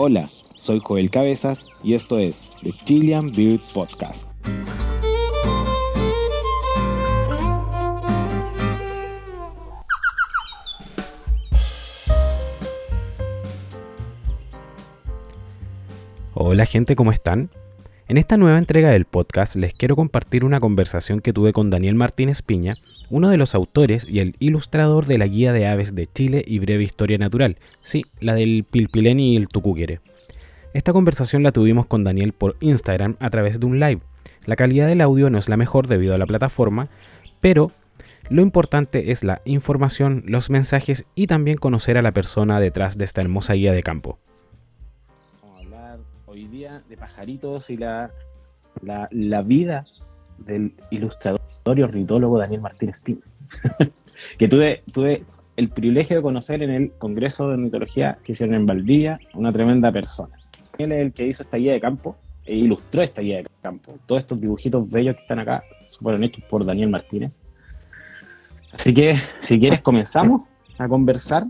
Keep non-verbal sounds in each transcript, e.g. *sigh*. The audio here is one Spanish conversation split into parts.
Hola, soy Joel Cabezas y esto es The Chilean Beard Podcast. Hola gente, ¿cómo están? En esta nueva entrega del podcast les quiero compartir una conversación que tuve con Daniel Martínez Piña, uno de los autores y el ilustrador de la Guía de Aves de Chile y Breve Historia Natural, sí, la del Pilpilén y el Tucuquere. Esta conversación la tuvimos con Daniel por Instagram a través de un live. La calidad del audio no es la mejor debido a la plataforma, pero lo importante es la información, los mensajes y también conocer a la persona detrás de esta hermosa guía de campo de pajaritos y la, la, vida del ilustrador y ornitólogo Daniel Martínez Pino, *laughs* que tuve, tuve el privilegio de conocer en el Congreso de Ornitología que hicieron en Valdivia, una tremenda persona. Él es el que hizo esta guía de campo e ilustró esta guía de campo. Todos estos dibujitos bellos que están acá fueron hechos por Daniel Martínez. Así que, si quieres, comenzamos a conversar.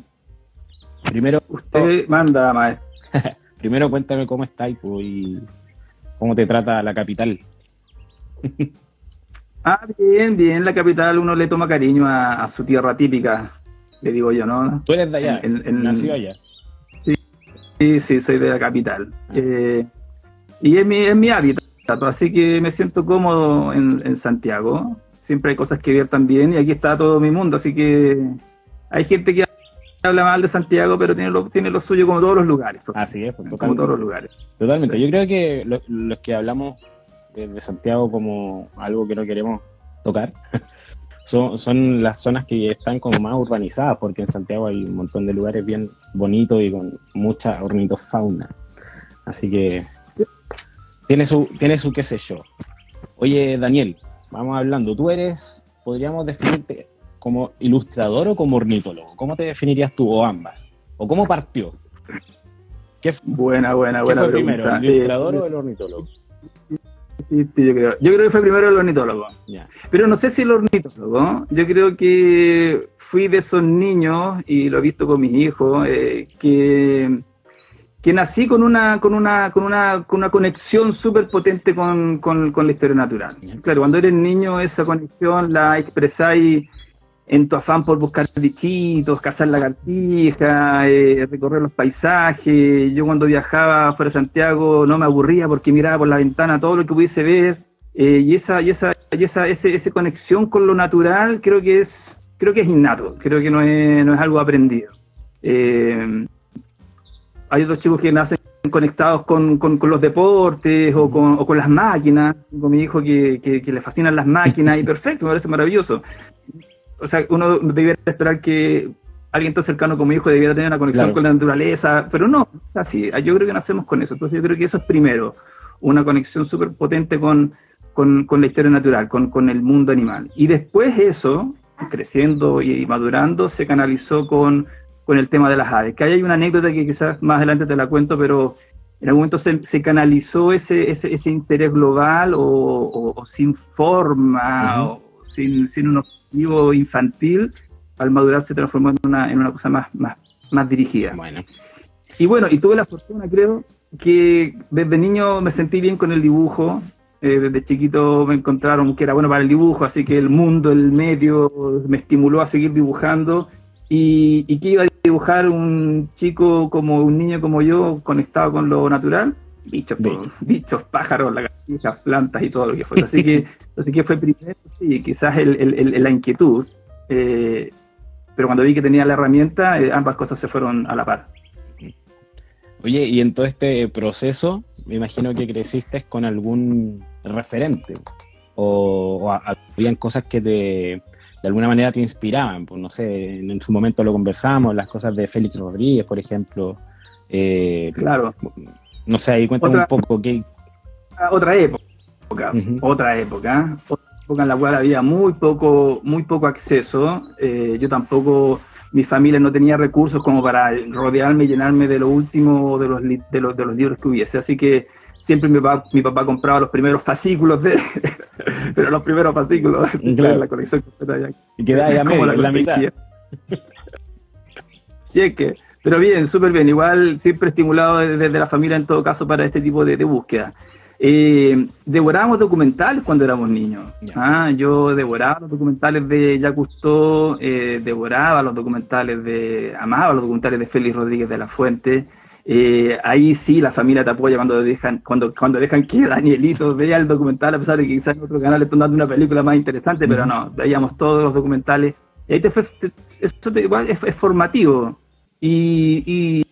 Primero, usted manda, maestro. *laughs* Primero cuéntame cómo estás y cómo te trata la capital. *laughs* ah, bien, bien, la capital uno le toma cariño a, su tierra típica, le digo yo, ¿no? Tú eres de allá, en, nació allá. Sí, sí, sí, soy de la capital. Ah. Eh, y es mi, es mi hábitat, así que me siento cómodo en, en Santiago. Siempre hay cosas que ver también y aquí está todo mi mundo, así que hay gente que habla mal de Santiago, pero tiene lo, tiene lo suyo como todos los lugares. Así es, pues, como todos los lugares. Totalmente. Yo creo que los que hablamos de, Santiago como algo que no queremos tocar *laughs* son, son las zonas que están como más urbanizadas, porque en Santiago hay un montón de lugares bien bonitos y con mucha ornitofauna. Así que tiene su, tiene su qué sé yo. Oye, Daniel, vamos hablando. Tú eres, podríamos definirte como ilustrador o como ornitólogo? ¿Cómo te definirías tú o ambas? ¿O cómo partió? ¿Qué buena, buena, buena. fue primero, el ilustrador o el ornitólogo? Sí, yo, creo. yo creo que fue primero el ornitólogo. Pero no sé si el ornitólogo. Yo creo que fui de esos niños, y lo he visto con mis hijos, eh, que, que nací con una, con una, con una, con una conexión súper potente con, con, con, la historia natural. Claro, cuando eres niño, esa conexión la expresáis en tu afán por buscar bichitos, cazar lagartijas, eh, recorrer los paisajes. Yo cuando viajaba fuera de Santiago no me aburría porque miraba por la ventana todo lo que pudiese ver. Eh, y esa, y esa, y esa ese, conexión con lo natural creo que es, creo que es innato, creo que no es, no es algo aprendido. Eh, hay otros chicos que nacen conectados con, con, los deportes o con, o con, las máquinas, con mi hijo que, que, que, le fascinan las máquinas y *laughs* perfecto, me parece maravilloso o sea, uno debiera esperar que alguien tan cercano como mi hijo debiera tener una conexión con la naturaleza, pero no, o sea, sí, yo creo que nacemos con eso. Entonces yo creo que eso es primero, una conexión súper potente con, la historia natural, con, el mundo animal. Y después eso, creciendo y madurando, se canalizó con, el tema de las aves. Que hay una anécdota que quizás más adelante te la cuento, pero en algún momento se, canalizó ese, ese, interés global o, sin forma, o sin, sin unos infantil, al madurar se transformó en una, en una cosa más, más, más dirigida. Bueno. Y bueno, y tuve la fortuna, creo, que desde niño me sentí bien con el dibujo. Eh, desde chiquito me encontraron que era bueno para el dibujo, así que el mundo, el medio, me estimuló a seguir dibujando. Y, y que iba a dibujar un chico como un niño como yo, conectado con lo natural bichos, bichos, pájaros, lagartijas, plantas y todo lo que fue. Así que, *laughs* así que fue primero, sí, quizás el, la inquietud, eh, pero cuando vi que tenía la herramienta, eh, ambas cosas se fueron a la par. Oye, y en todo este proceso, me imagino que creciste con algún referente, o, habían cosas que te, de alguna manera te inspiraban, pues no sé, en, su momento lo conversamos, las cosas de Félix Rodríguez, por ejemplo. Eh, claro. No sé, ahí cuéntame un poco qué. Otra época, otra época, otra época en la cual había muy poco, muy poco acceso. Eh, yo tampoco, mi familia no tenía recursos como para rodearme y llenarme de lo último de los, de los, de los libros que hubiese. Así que siempre mi papá, mi papá compraba los primeros fascículos de, *laughs* pero los primeros fascículos de la colección Y quedaba ya *laughs* medio, la, la mitad. Sí, *laughs* es que Pero bien, súper bien. Igual siempre estimulado desde la familia en todo caso para este tipo de, búsqueda. Eh, devorábamos documentales cuando éramos niños. Ah, yo devoraba los documentales de Jacques Cousteau, eh, devoraba los documentales de, amaba los documentales de Félix Rodríguez de la Fuente. Eh, ahí sí la familia te apoya cuando dejan, cuando, cuando dejan que Danielito vea el documental, a pesar de que quizás en otro canal están dando una película más interesante, pero no, veíamos todos los documentales. Y ahí te fue, eso igual es, formativo. Y,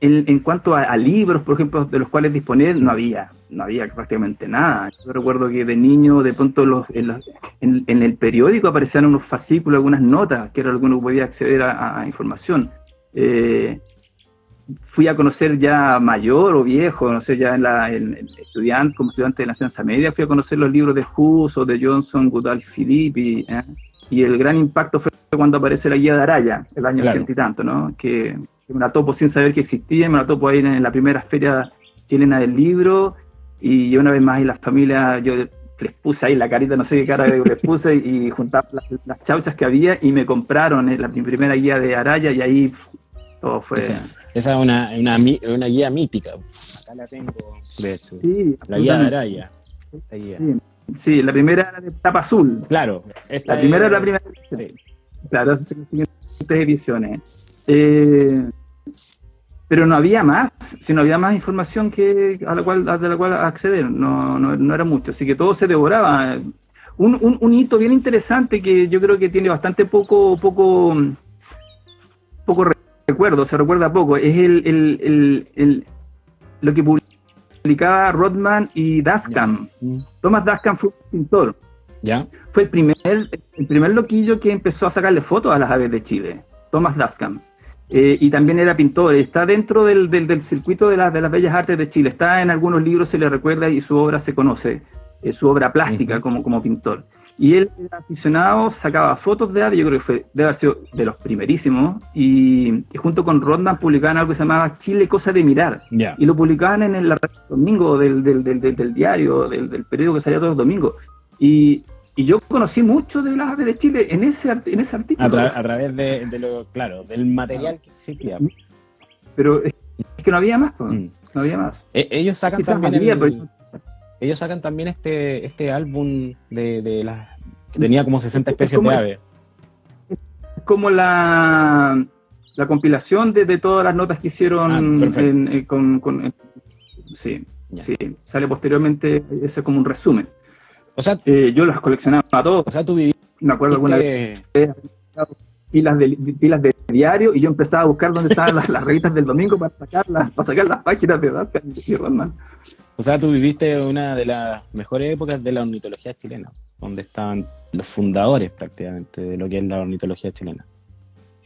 en, cuanto a, libros, por ejemplo, de los cuales disponer, no había, no había prácticamente nada. Yo recuerdo que de niño, de pronto los, en, el periódico aparecían unos fascículos, algunas notas, que era lo que uno podía acceder a, información. Eh, fui a conocer ya mayor o viejo, no sé, ya en la estudiante, como estudiante de la ciencia media, fui a conocer los libros de Hus o de Johnson, Goodall, Philippi, ¿eh? Y el gran impacto fue cuando aparece la guía de Araya, el año claro. y tanto, ¿no? Que, me la topo sin saber que existía, me la topo ahí en, la primera feria chilena del libro, y una vez más en las familias, yo les puse ahí la carita, no sé qué cara les puse, y juntaba las, chauchas que había, y me compraron eh, la primera guía de Araya, y ahí todo fue... Esa es una, una, una, guía mítica. Acá la tengo, de hecho. Sí, la guía de Araya. Sí. La primera era de tapa azul. Claro. la primera era la primera edición. Sí. Claro, siguientes ediciones. Eh, pero no había más, si no había más información que a la cual, a la cual acceder, no, no, no era mucho, así que todo se devoraba. Un, un, un, hito bien interesante que yo creo que tiene bastante poco, poco, poco recuerdo, se recuerda poco, es el, el, el, lo que Rodman y Daskham. Thomas Daskham fue un pintor. ¿Ya? Fue el primer, el primer loquillo que empezó a sacarle fotos a las aves de Chile, Thomas Daskham. Eh, y también era pintor, está dentro del, del, del circuito de, de, las bellas artes de Chile, está en algunos libros, se le recuerda y su obra se conoce, eh, su obra plástica como, como pintor. Y él era aficionado, sacaba fotos de aves, yo creo que fue, debe haber sido de los primerísimos, y, junto con Rondan publicaban algo que se llamaba Chile Cosa de Mirar. Y lo publicaban en el domingo del, del, del, del diario, del, del, periódico que salía todos los domingos. Y, y yo conocí mucho de las aves de Chile en ese, en ese artículo. A, través de, lo, claro, del material que existía. Pero es, que no había más, mm. no había más. E, ellos sacan también ellos sacan también este, este álbum de, de las que tenía como 60 especies de aves. Es como la, la compilación de, de, todas las notas que hicieron ah, en, con, con sí, sí, sale posteriormente, ese es como un resumen. O sea, eh, yo las coleccionaba a todos. O sea, tú viviste... Me acuerdo alguna vez pilas de, pilas de diario y yo empezaba a buscar dónde estaban las, revistas del domingo para sacarlas, para sacar las páginas de Dasca y. O sea, tú viviste una de las mejores épocas de la ornitología chilena, donde estaban los fundadores prácticamente de lo que es la ornitología chilena.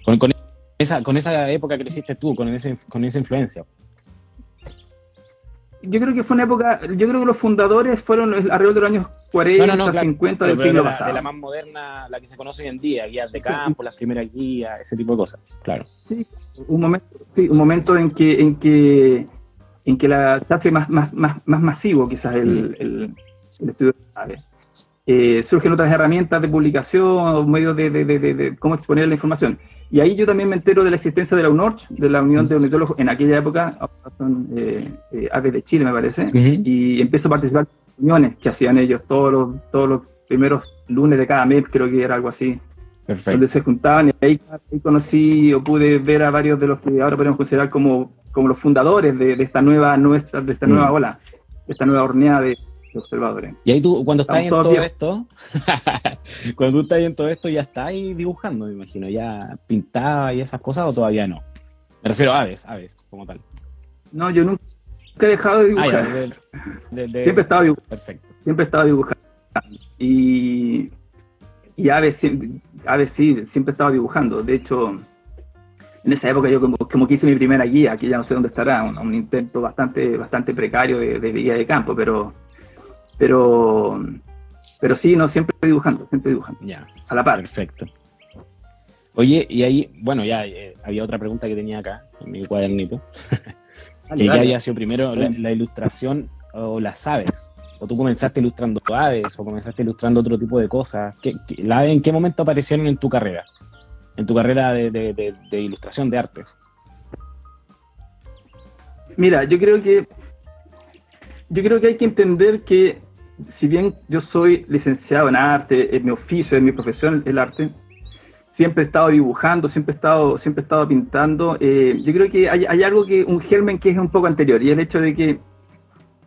Con, esa, con esa época creciste tú, con, ese, con esa influencia. Yo creo que fue una época, yo creo que los fundadores fueron alrededor de los años 40, 50 del siglo la, pasado. De la más moderna, la que se conoce hoy en día, guías de campo, las primeras guías, ese tipo de cosas, claro. Sí, un momento, sí, un momento en que, en que en que la, se hace más, más, más, más masivo quizás el, el, estudio de aves. Eh, surgen otras herramientas de publicación, medios de, de, de, cómo exponer la información. Y ahí yo también me entero de la existencia de la UNORCH, de la Unión de Ornitólogos, en aquella época, son eh, eh, aves de Chile, me parece, y empiezo a participar en reuniones que hacían ellos todos los, todos los primeros lunes de cada mes, creo que era algo así. Perfecto. Donde se juntaban y ahí, ahí, conocí o pude ver a varios de los que ahora podemos considerar como como los fundadores de, esta nueva nuestra, de esta nueva ola, de esta nueva horneada de, observadores. Y ahí tú, cuando estás en todo esto, *laughs* cuando tú estás en todo esto, ya estás ahí dibujando, me imagino, ya pintaba y esas cosas, o todavía no. Me refiero a aves, aves, como tal. No, yo nunca he dejado de dibujar. siempre he estado dibujando. Perfecto. Siempre he estado dibujando. Y, y aves, aves sí, siempre he estado dibujando. De hecho, en esa época yo como, como que hice mi primera guía, que ya no sé dónde estará, un, intento bastante, bastante precario de, guía de campo, pero, pero, pero sí, no, siempre dibujando, siempre dibujando. Ya, a la par. Perfecto. Oye, y ahí, bueno, ya eh, había otra pregunta que tenía acá, en mi cuadernito, *laughs* que ya había sido primero la, ilustración o las aves, o tú comenzaste ilustrando aves, o comenzaste ilustrando otro tipo de cosas. ¿Qué, ¿En qué momento aparecieron en tu carrera? en tu carrera de, ilustración de artes? Mira, yo creo que yo creo que hay que entender que si bien yo soy licenciado en arte, en mi oficio, en mi profesión, el arte, siempre he estado dibujando, siempre he estado, siempre he estado pintando. Eh, yo creo que hay, hay, algo que, un germen que es un poco anterior, y el hecho de que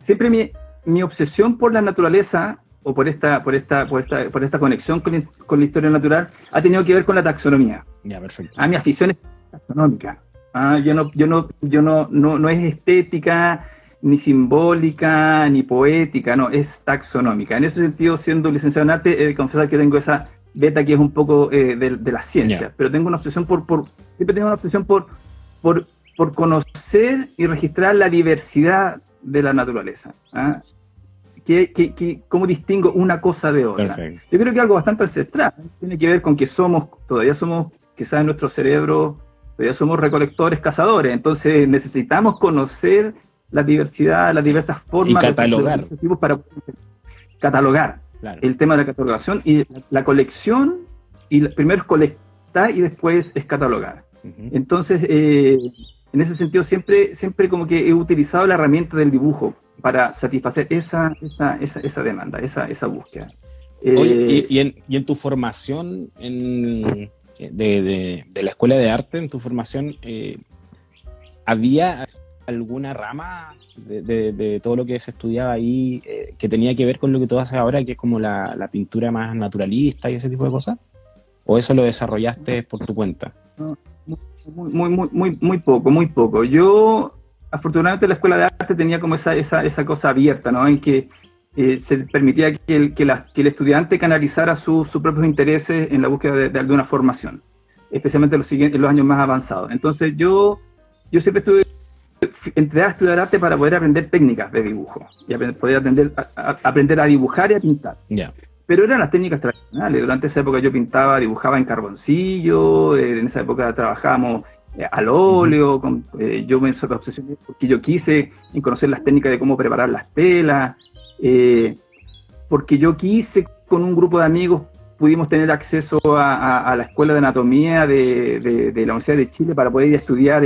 siempre mi, mi obsesión por la naturaleza o por esta, por esta, por esta, por esta conexión con, con, la historia natural ha tenido que ver con la taxonomía. Ya, perfecto. A mi afición es taxonómica. Ah, yo no, yo no, yo no, no, no es estética, ni simbólica, ni poética, no, es taxonómica. En ese sentido, siendo licenciado en arte, de confesar que tengo esa beta que es un poco eh, de, de, la ciencia, yeah. pero tengo una obsesión por, por, siempre tengo una obsesión por, por, por conocer y registrar la diversidad de la naturaleza. ¿ah? ¿Qué, qué, qué, cómo distingo una cosa de otra? Perfecto. Yo creo que algo bastante ancestral, tiene que ver con que somos, todavía somos, quizás en nuestro cerebro, todavía somos recolectores, cazadores, entonces necesitamos conocer la diversidad, las diversas formas y catalogar. De para catalogar claro. el tema de la catalogación y la colección, y la, primero es colectar y después es catalogar. Uh -huh. Entonces, eh, en ese sentido, siempre, siempre como que he utilizado la herramienta del dibujo para satisfacer esa, esa, esa, esa demanda, esa, esa búsqueda. Oye, eh, y, y, en, y, en, tu formación en, de, de, de, la escuela de arte, en tu formación, eh, ¿había alguna rama de, de, de, todo lo que se estudiaba ahí eh, que tenía que ver con lo que tú haces ahora, que es como la, la, pintura más naturalista y ese tipo de cosas? ¿O eso lo desarrollaste por tu cuenta? Muy, muy, muy, muy poco, muy poco. Yo, afortunadamente, la escuela de arte tenía como esa, esa, esa cosa abierta, ¿no? En que eh, se permitía que el, que, la, que el estudiante canalizara sus su propios intereses en la búsqueda de, de alguna formación, especialmente en los, siguientes, en los años más avanzados. Entonces, yo, yo siempre estuve entré a estudiar arte para poder aprender técnicas de dibujo y poder aprender a, a, aprender a dibujar y a pintar. Yeah. Pero eran las técnicas tradicionales. Durante esa época yo pintaba, dibujaba en carboncillo, eh, en esa época trabajábamos eh, al óleo, con, eh, yo me obsesioné porque yo quise en conocer las técnicas de cómo preparar las telas, eh, porque yo quise con un grupo de amigos pudimos tener acceso a, a, a la escuela de anatomía de, de, de, la Universidad de Chile para poder ir a estudiar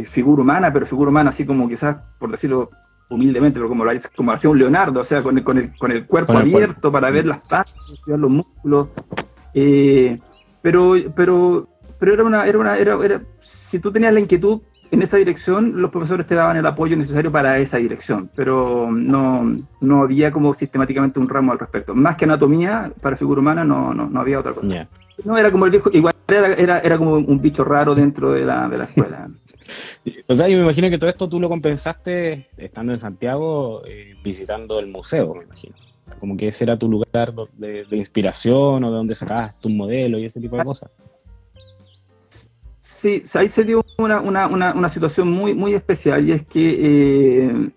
eh, figura humana, pero figura humana así como quizás, por decirlo humildemente, pero como lo, como hacía un Leonardo, o sea, con el, con el, con el cuerpo abierto para ver las partes, los músculos. Eh, pero, pero, pero era una, era una, era, era, si tú tenías la inquietud en esa dirección, los profesores te daban el apoyo necesario para esa dirección, pero no, no había como sistemáticamente un ramo al respecto. Más que anatomía, para figura humana no, no, no había otra cosa. Yeah. No, era como el viejo, igual era, era, era como un bicho raro dentro de la, de la escuela. O sea, yo me imagino que todo esto tú lo compensaste estando en Santiago, eh, visitando el museo, me imagino. Como que ese era tu lugar de, inspiración o de donde sacabas tu modelo y ese tipo de cosas. Sí, ahí se dio una, una, una, una situación muy, muy especial y es que eh,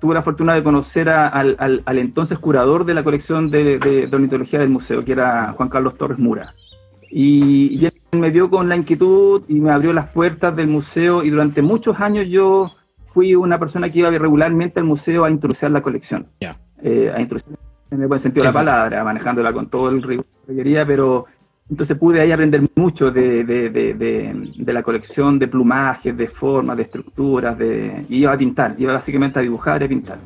tuve la fortuna de conocer al, al, al, entonces curador de la colección de, de, de, ornitología del museo, que era Juan Carlos Torres Mura. Y, y, él me vio con la inquietud y me abrió las puertas del museo y durante muchos años yo fui una persona que iba regularmente al museo a introducir la colección. Yeah. Eh, a introducir en el buen sentido de la palabra, manejándola con todo el rigor que quería, pero entonces pude ahí aprender mucho de, de, de, de, la colección de plumajes, de formas, de estructuras, de, y iba a pintar, iba básicamente a dibujar y a pintar.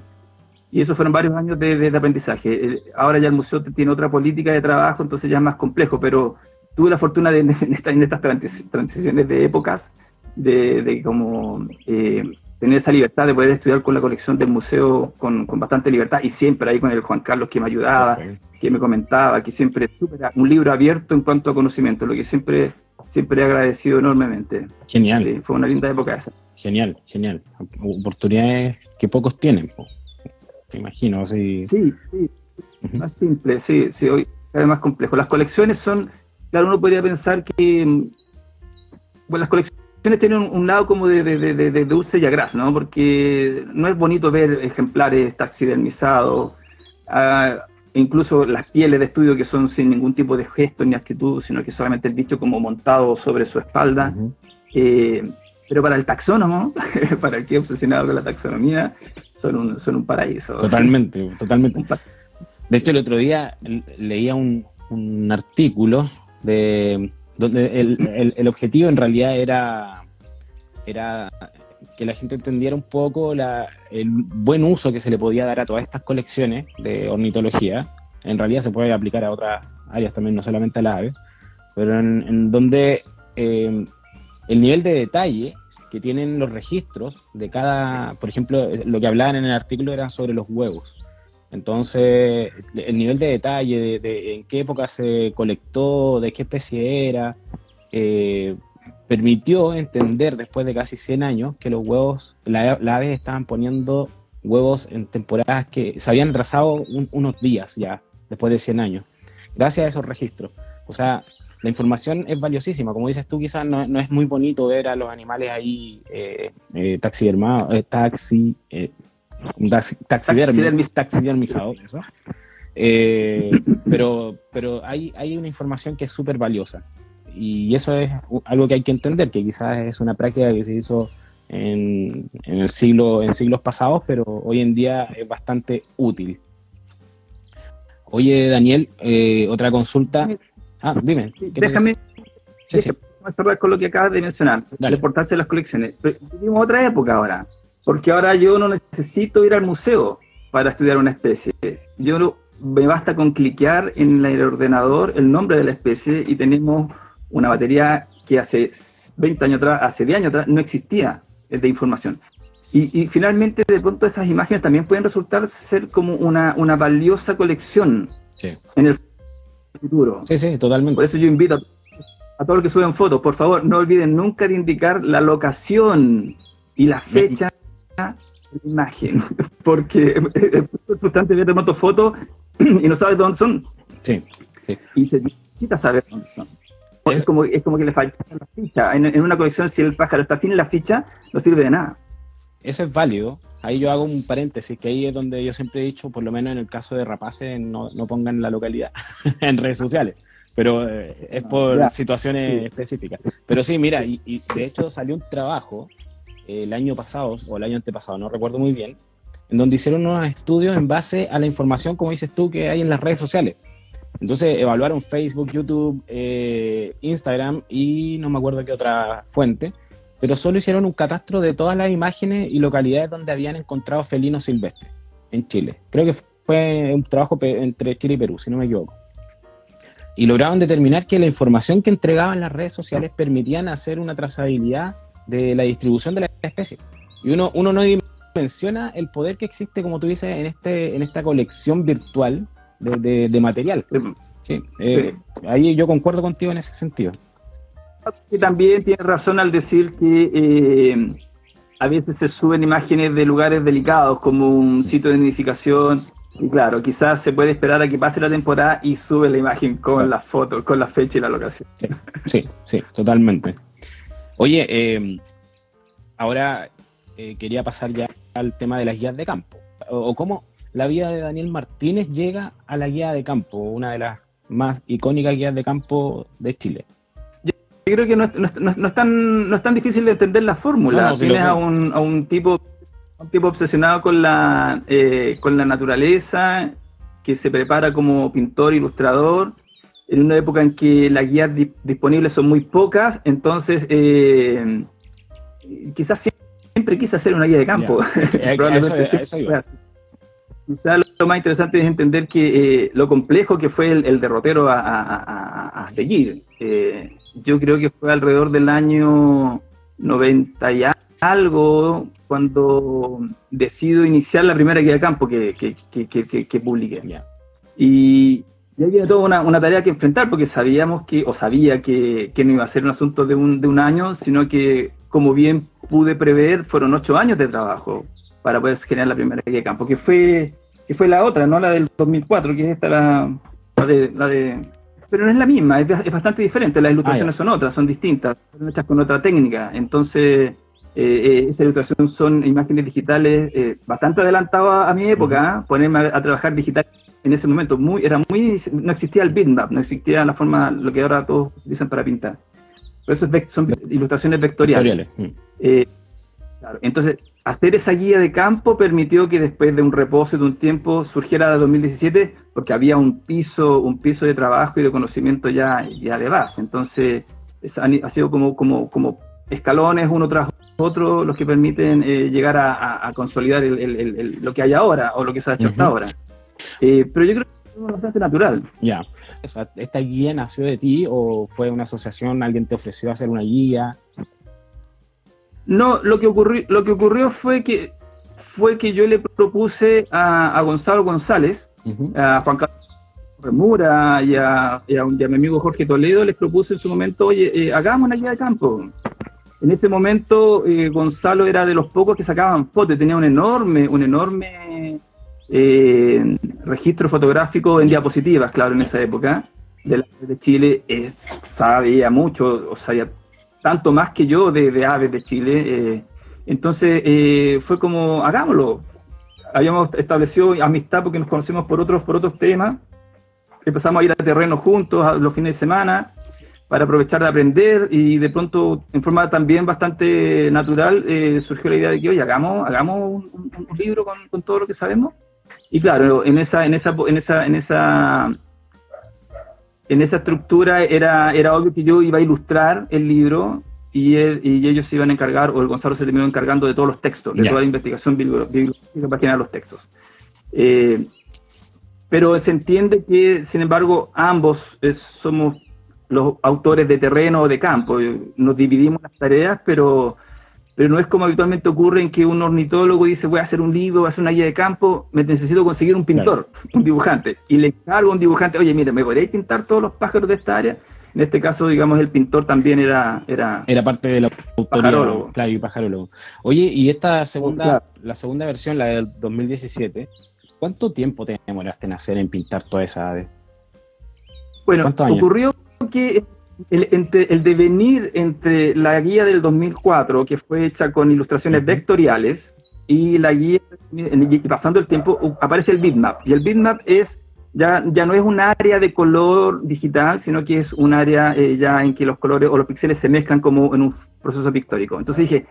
Y esos fueron varios años de, aprendizaje. Ahora ya el museo tiene otra política de trabajo, entonces ya es más complejo, pero tuve la fortuna de, en, esta, en estas transiciones de épocas, de, de como eh, tener esa libertad de poder estudiar con la colección del museo con, con, bastante libertad y siempre ahí con el Juan Carlos que me ayudaba, okay. que me comentaba, que siempre super, un libro abierto en cuanto a conocimiento, lo que siempre, siempre he agradecido enormemente. Genial. Sí, fue una linda época esa. Genial, genial. Oportunidades que pocos tienen, te imagino. Sí, sí, sí. Uh -huh. más simple, sí, sí, hoy es más complejo. Las colecciones son, claro, uno podría pensar que, bueno, las colecciones tienen un, un, lado como de, de, de, de, dulce y agraz, ¿no? Porque no es bonito ver ejemplares taxidermizados, uh, incluso las pieles de estudio que son sin ningún tipo de gesto ni actitud, sino que solamente el bicho como montado sobre su espalda. Uh -huh. eh, pero para el taxónomo, *laughs* para el que es obsesionado con la taxonomía, son un, son un paraíso. Totalmente, totalmente. De hecho, el otro día leía un, un artículo de donde el, el, objetivo en realidad era, era que la gente entendiera un poco la, el buen uso que se le podía dar a todas estas colecciones de ornitología. En realidad se puede aplicar a otras áreas también, no solamente a la ave, pero en, donde eh, el nivel de detalle que tienen los registros de cada, por ejemplo, lo que hablaban en el artículo era sobre los huevos. Entonces, el nivel de detalle de, en qué época se colectó, de qué especie era, eh, permitió entender después de casi 100 años que los huevos, las aves estaban poniendo huevos en temporadas que se habían trazado unos días ya, después de 100 años, gracias a esos registros. O sea, la información es valiosísima. Como dices tú, quizás no, es muy bonito ver a los animales ahí eh, eh, taxidermados, eh, taxi, eh, taxidermizados, eso. Eh, pero pero hay, hay una información que es súper valiosa. Y eso es algo que hay que entender, que quizás es una práctica que se hizo en, en el siglo, en siglos pasados, pero hoy en día es bastante útil. Oye, Daniel, otra consulta. Ah, dime. Déjame, cerrar con lo que acabas de mencionar, la importancia de las colecciones. Vivimos otra época ahora, porque ahora yo no necesito ir al museo para estudiar una especie. Yo no, me basta con cliquear en el ordenador el nombre de la especie y tenemos una batería que hace 20 años atrás, hace 10 años atrás, no existía de información. Y, finalmente, de pronto, esas imágenes también pueden resultar ser como una, una valiosa colección en el futuro. Sí, sí, totalmente. Por eso yo invito a, todos los que suben fotos, por favor, no olviden nunca de indicar la locación y la fecha imagen, *laughs* porque *laughs* es frustrante ver de moto fotos y no sabes dónde son. Sí, Y se necesita saber dónde son. Es como, es como que le falta la ficha. En, en una colección, si el pájaro está sin la ficha, no sirve de nada. Eso es válido. Ahí yo hago un paréntesis, que ahí es donde yo siempre he dicho, por lo menos en el caso de rapaces, no, no pongan la localidad *laughs* en redes sociales. Pero eh, es por situaciones específicas. Pero sí, mira, y, de hecho salió un trabajo eh, el año pasado, o el año antepasado, no recuerdo muy bien, en donde hicieron unos estudios en base a la información, como dices tú, que hay en las redes sociales. Entonces evaluaron Facebook, YouTube, eh, Instagram y no me acuerdo qué otra fuente pero solo hicieron un catastro de todas las imágenes y localidades donde habían encontrado felinos silvestres en Chile. Creo que fue un trabajo entre Chile y Perú, si no me equivoco. Y lograron determinar que la información que entregaban las redes sociales permitían hacer una trazabilidad de la distribución de la especie. Y uno, uno no menciona el poder que existe, como tú dices, en, este, en esta colección virtual de, material. Sí, eh, ahí yo concuerdo contigo en ese sentido también tiene razón al decir que eh, a veces se suben imágenes de lugares delicados, como un sitio de nidificación. Y claro, quizás se puede esperar a que pase la temporada y sube la imagen con la foto, con la fecha y la locación. Sí, sí, totalmente. Oye, eh, ahora eh, quería pasar ya al tema de las guías de campo. O, cómo la vida de Daniel Martínez llega a la guía de campo, una de las más icónicas guías de campo de Chile creo que no, es tan, no es tan difícil de entender la fórmula. Tienes a un, a un tipo un tipo obsesionado con la, eh, con la naturaleza, que se prepara como pintor, ilustrador, en una época en que las guías disponibles son muy pocas, entonces eh, quizás siempre, quise hacer una guía de campo. *laughs* Quizás lo más interesante es entender que eh, lo complejo que fue el, derrotero a, seguir. Eh, yo creo que fue alrededor del año 90 y algo cuando decido iniciar la primera guía de campo que, que, publiqué. Y, y ahí viene toda una, tarea que enfrentar porque sabíamos que, o sabía que, no iba a ser un asunto de un, de un año, sino que, como bien pude prever, fueron ocho años de trabajo para poder generar la primera guía de campo, que fue, que fue la otra, no la del 2004, que es esta la, de, la de... Pero no es la misma, es, bastante diferente, las ilustraciones ah, son otras, son distintas, son hechas con otra técnica, entonces... Eh, eh esa ilustración son imágenes digitales eh, bastante adelantadas a mi época, ponerme a, trabajar digital en ese momento muy era muy no existía el bitmap, no existía la forma lo que ahora todos utilizan para pintar. Por eso son ilustraciones vectoriales. Eh, entonces, hacer esa guía de campo permitió que después de un reposo de un tiempo surgiera la 2017 porque había un piso, un piso de trabajo y de conocimiento ya, ya de base. Entonces, ha sido como, como, como escalones uno tras otros los que permiten eh, llegar a, consolidar lo que hay ahora o lo que se ha hecho hasta ahora. Eh, pero yo creo que es bastante natural. Ya. ¿Esta guía nació de ti o fue una asociación? ¿Alguien te ofreció hacer una guía? No, lo que ocurrió, lo que ocurrió fue que fue que yo le propuse a, Gonzalo González, a Juan Carlos Remura y a, mi amigo Jorge Toledo, les propuse en su momento, oye, eh, hagamos una guía de campo. En ese momento eh, Gonzalo era de los pocos que sacaban fotos, tenía un enorme, un enorme eh, registro fotográfico en diapositivas, claro, en esa época, de, de Chile, sabía mucho, o sea, tanto más que yo de, aves de Chile. entonces fue como, hagámoslo. Habíamos establecido amistad porque nos conocemos por otros, por otros temas empezamos a ir a terreno juntos los fines de semana para aprovechar de aprender y de pronto en forma también bastante natural eh, surgió la idea de que oye hagamos hagamos un, libro con, todo lo que sabemos. Y claro en esa en esa en esa en esa en esa estructura era era obvio que yo iba a ilustrar el libro y, y ellos se iban a encargar o el Gonzalo se terminó encargando de todos los textos de toda la investigación bibliográfica para generar los textos. Eh, pero se entiende que, sin embargo, ambos somos los autores de terreno o de campo. Nos dividimos las tareas, pero, pero no es como habitualmente ocurre en que un ornitólogo dice voy a hacer un libro, voy a hacer una guía de campo, me necesito conseguir un pintor, *laughs* un dibujante. Y le encargo a un dibujante, oye, mire, ¿me podréis pintar todos los pájaros de esta área? En este caso, digamos, el pintor también era... Era, era parte de la autoría. Claro, y pajarólogo. Oye, y esta segunda, la segunda versión, la del 2017, ¿Cuánto tiempo te demoraste en hacer, en pintar toda esa ave? Bueno, ocurrió que el, devenir entre la guía del 2004, que fue hecha con ilustraciones vectoriales, y la guía, y pasando el tiempo, aparece el bitmap. Y el bitmap es ya, ya no es un área de color digital, sino que es un área eh, ya en que los colores o los píxeles se mezclan como en un proceso pictórico. Entonces dije,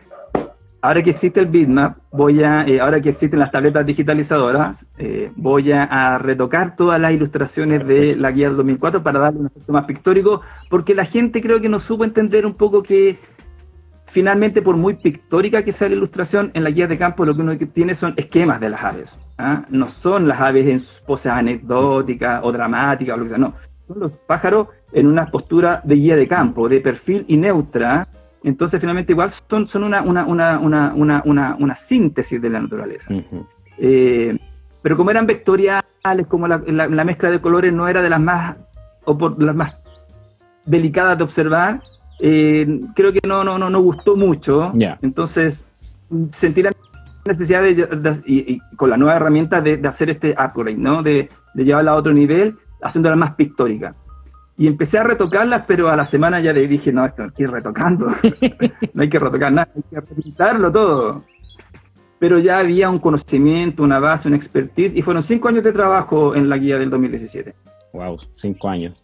ahora que existe el bitmap, voy a, eh, ahora que existen las tabletas digitalizadoras, eh, voy a, retocar todas las ilustraciones de la guía del 2004 para darle un efecto más pictórico, porque la gente creo que no supo entender un poco que finalmente, por muy pictórica que sea la ilustración, en la guía de campo lo que uno tiene son esquemas de las aves. ¿ah? No son las aves en poses anecdóticas o dramáticas o lo que sea, no. Son los pájaros en una postura de guía de campo, de perfil y neutra, entonces, finalmente, igual son, son una, una, una, una, una, una síntesis de la naturaleza. Eh, pero como eran vectoriales, como la, la, mezcla de colores no era de las más, o por, las más delicadas de observar, eh, creo que no, no, no, no gustó mucho. Entonces, sentí la necesidad de, y, con la nueva herramienta de, de hacer este upgrade, ¿no? De, de llevarla a otro nivel, haciéndola más pictórica. Y empecé a retocarlas, pero a la semana ya le dije, no, esto hay que ir retocando. *laughs* no hay que retocar nada, hay que pintarlo todo. Pero ya había un conocimiento, una base, una expertise, y fueron cinco años de trabajo en la guía del 2017. Wow, cinco años.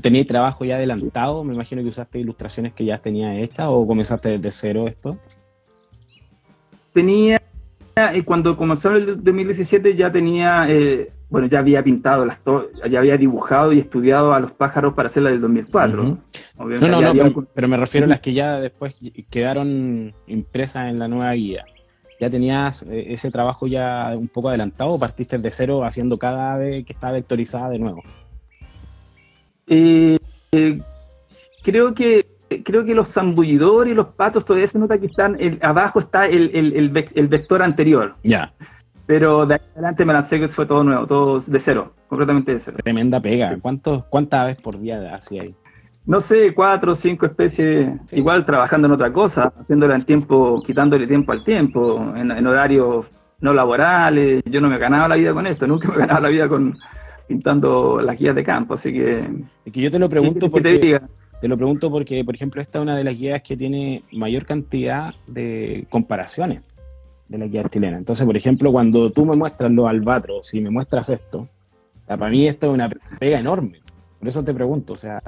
¿Tenías trabajo ya adelantado? Me imagino que usaste ilustraciones que ya tenía hechas o comenzaste desde cero esto. Tenía, cuando comenzó el 2017 ya tenía eh, bueno, ya había pintado, las ya había dibujado y estudiado a los pájaros para hacer la del 2004. No, no, no, pero, me refiero a las que ya después quedaron impresas en la nueva guía. ¿Ya tenías eh, ese trabajo ya un poco adelantado o partiste de cero haciendo cada ave que está vectorizada de nuevo? Eh, eh, creo que creo que los zambullidores y los patos todavía se nota que están abajo está el, el, vector anterior. Ya. Pero de ahí adelante me lancé que fue todo nuevo, todo de cero, completamente de cero. Tremenda pega. ¿Cuántos, ¿Cuántas aves por día hacía ahí? No sé, cuatro o cinco especies, igual trabajando en otra cosa, haciéndola en tiempo, quitándole tiempo al tiempo, en, horarios no laborales. Yo no me ganaba la vida con esto, nunca me ganaba la vida con pintando las guías de campo, así que... Es que yo te lo pregunto porque... te lo pregunto porque, por ejemplo, esta es una de las guías que tiene mayor cantidad de comparaciones de la guía chilena. Entonces, por ejemplo, cuando tú me muestras los albatros y me muestras esto, para mí esto es una pega enorme. Por eso te pregunto, o sea,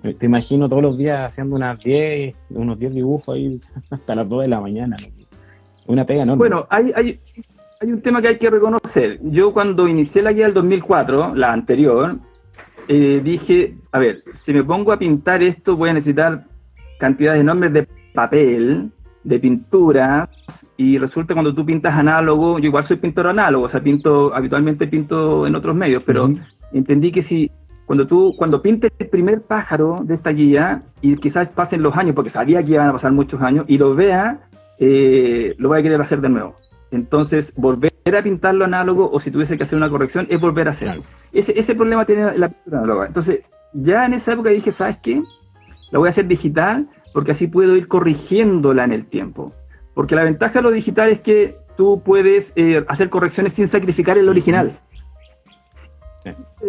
te imagino todos los días haciendo unas 10, unos 10 dibujos ahí *laughs* hasta las 2 de la mañana. Una pega enorme. Bueno, hay, hay, hay un tema que hay que reconocer. Yo cuando inicié la guía del 2004, la anterior, eh, dije, a ver, si me pongo a pintar esto voy a necesitar cantidades enormes de papel, de pinturas y resulta cuando tú pintas análogo, yo igual soy pintor análogo, o sea, pinto, habitualmente pinto en otros medios, pero entendí que si cuando tú, cuando pintes el primer pájaro de esta guía y quizás pasen los años, porque sabía que iban a pasar muchos años, y lo vea, eh, lo voy a querer hacer de nuevo. Entonces, volver a pintarlo análogo o si tuviese que hacer una corrección es volver a hacerlo. Ese, ese problema tiene la pintura análoga. Entonces, ya en esa época dije, ¿sabes qué? La voy a hacer digital porque así puedo ir corrigiéndola en el tiempo. Porque la ventaja de lo digital es que tú puedes eh, hacer correcciones sin sacrificar el original.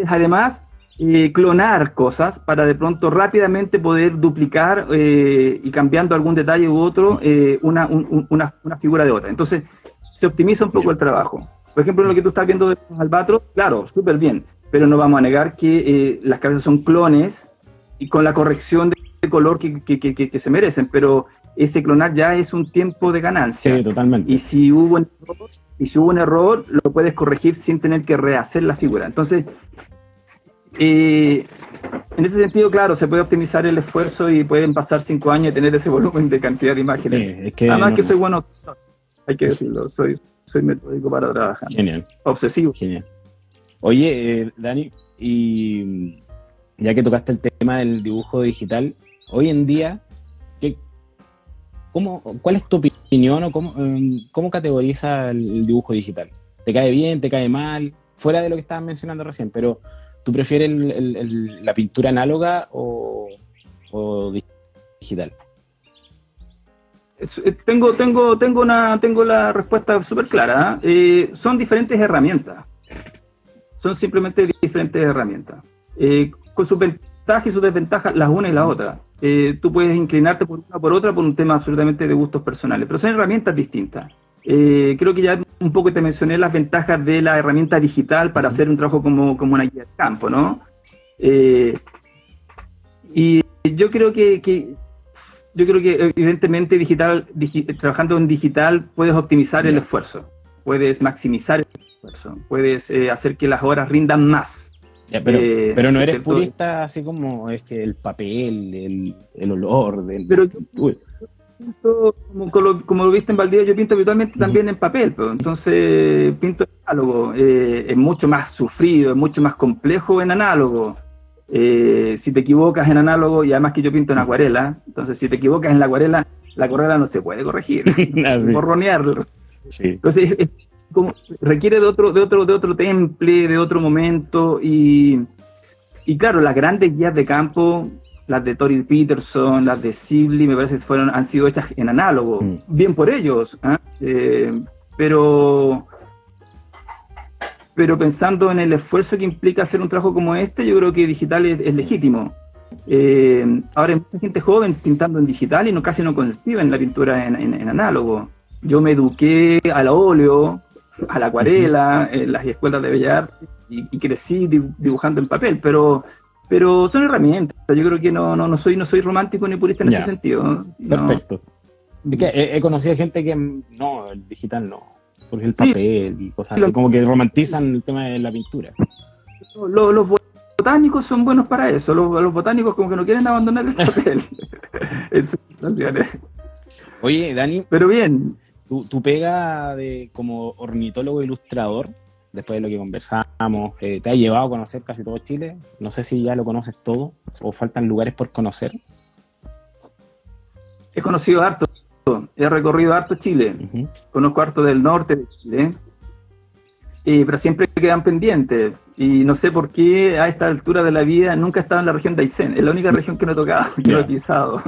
Además, eh, clonar cosas para de pronto rápidamente poder duplicar eh, y cambiando algún detalle u otro una, una, una, figura de otra. Entonces, se optimiza un poco el trabajo. Por ejemplo, lo que tú estás viendo de los albatros, claro, súper bien, pero no vamos a negar que las cabezas son clones y con la corrección de color que, que, que, que se merecen, pero ese clonar ya es un tiempo de ganancia. Sí, totalmente. Y si hubo un error, y si hubo un error, lo puedes corregir sin tener que rehacer la figura. Entonces, eh, en ese sentido, claro, se puede optimizar el esfuerzo y pueden pasar cinco años y tener ese *laughs* volumen de cantidad de imágenes. que Además que soy bueno, hay que decirlo, soy, soy metódico para trabajar. Genial. Obsesivo. Genial. Oye, eh, Dani, y ya que tocaste el tema del dibujo digital, hoy en día, ¿Cómo, ¿Cuál es tu opinión o cómo, em, cómo categoriza el, dibujo digital? ¿Te cae bien, te cae mal? Fuera de lo que estabas mencionando recién, pero ¿tú prefieres la pintura análoga o, digital? Eh, tengo, tengo, tengo, una, tengo la respuesta súper clara. ¿eh? Eh, son diferentes herramientas. Son simplemente diferentes herramientas. con sus ventajas y sus desventajas, las una y la otra. Eh, tú puedes inclinarte por una por otra por un tema absolutamente de gustos personales, pero son herramientas distintas. Creo que ya un poco te mencioné las ventajas de la herramienta digital para hacer un trabajo como, como una guía de campo, ¿no? Y yo creo que, yo creo que evidentemente digital, trabajando en digital puedes optimizar el esfuerzo, puedes maximizar el esfuerzo, puedes hacer que las horas rindan más. Pero, eh, pero no eres purista así como es que el papel, el, el olor del... Pero como, como, lo, viste en Valdivia, yo pinto habitualmente también en papel, pero entonces pinto en análogo, eh, es mucho más sufrido, es mucho más complejo en análogo. Eh, si te equivocas en análogo, y además que yo pinto en acuarela, entonces si te equivocas en la acuarela, la acuarela no se puede corregir, *laughs* borronearlo. Sí. Entonces como, requiere de otro, de otro, de otro temple, de otro momento, y, y claro, las grandes guías de campo, las de Tori Peterson, las de Sibley, me parece que fueron, han sido hechas en análogo, mm. bien por ellos, ¿ah? eh, pero pero pensando en el esfuerzo que implica hacer un trabajo como este, yo creo que digital es, legítimo. Eh, ahora hay mucha gente joven pintando en digital y no casi no conciben la pintura en, en, análogo. Yo me eduqué al óleo, a la acuarela, en las escuelas de bellas artes, y, crecí dibujando en papel, pero pero son herramientas. Yo creo que no, no, no soy no soy romántico ni purista en ese sentido. Perfecto. Es que he, conocido gente que no, el digital no, porque el papel y cosas así, como que romantizan el tema de la pintura. Los, botánicos son buenos para eso, los, botánicos como que no quieren abandonar el papel *laughs* en sus situaciones. Oye, Dani. Pero bien. Tu, pega de como ornitólogo ilustrador, después de lo que conversamos, eh, ¿te ha llevado a conocer casi todo Chile? No sé si ya lo conoces todo o faltan lugares por conocer. He conocido harto, he recorrido harto Chile, conozco harto del norte de Chile, pero siempre quedan pendientes. Y no sé por qué a esta altura de la vida nunca he estado en la región de Aysén, es la única región que no he tocado, *laughs* que no he pisado.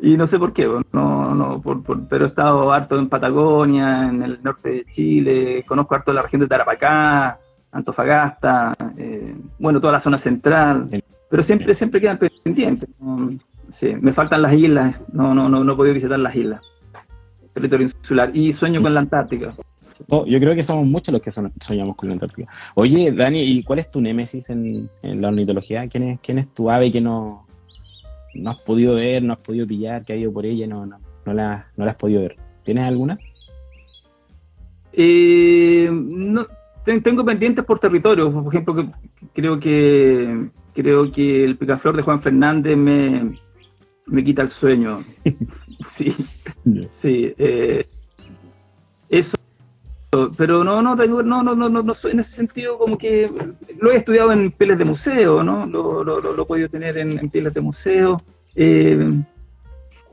Y no sé por qué, no, no, por, pero he estado harto en Patagonia, en el norte de Chile, conozco harto la región de Tarapacá, Antofagasta, eh, bueno, toda la zona central, pero siempre, siempre quedan pendientes. Sí, me faltan las islas, no, no, no, no he podido visitar las islas, territorio insular, y sueño con la Antártica. Oh, yo creo que somos muchos los que soñamos con la Antártica. Oye, Dani, ¿y cuál es tu némesis en, en la ornitología? ¿Quién es, quién es tu ave que no, no has podido ver, no has podido pillar, que ha ido por ella, no, no, no, la, no la has podido ver. ¿Tienes alguna? Eh, no, tengo pendientes por territorio, por ejemplo, que, creo que creo que el picaflor de Juan Fernández me, me quita el sueño. *laughs* sí, sí. Eh, eso. Pero no, no, no, no, no, no, en ese sentido como que lo he estudiado en pieles de museo, ¿no? Lo, lo, lo, he podido tener en, en pieles de museo. Eh,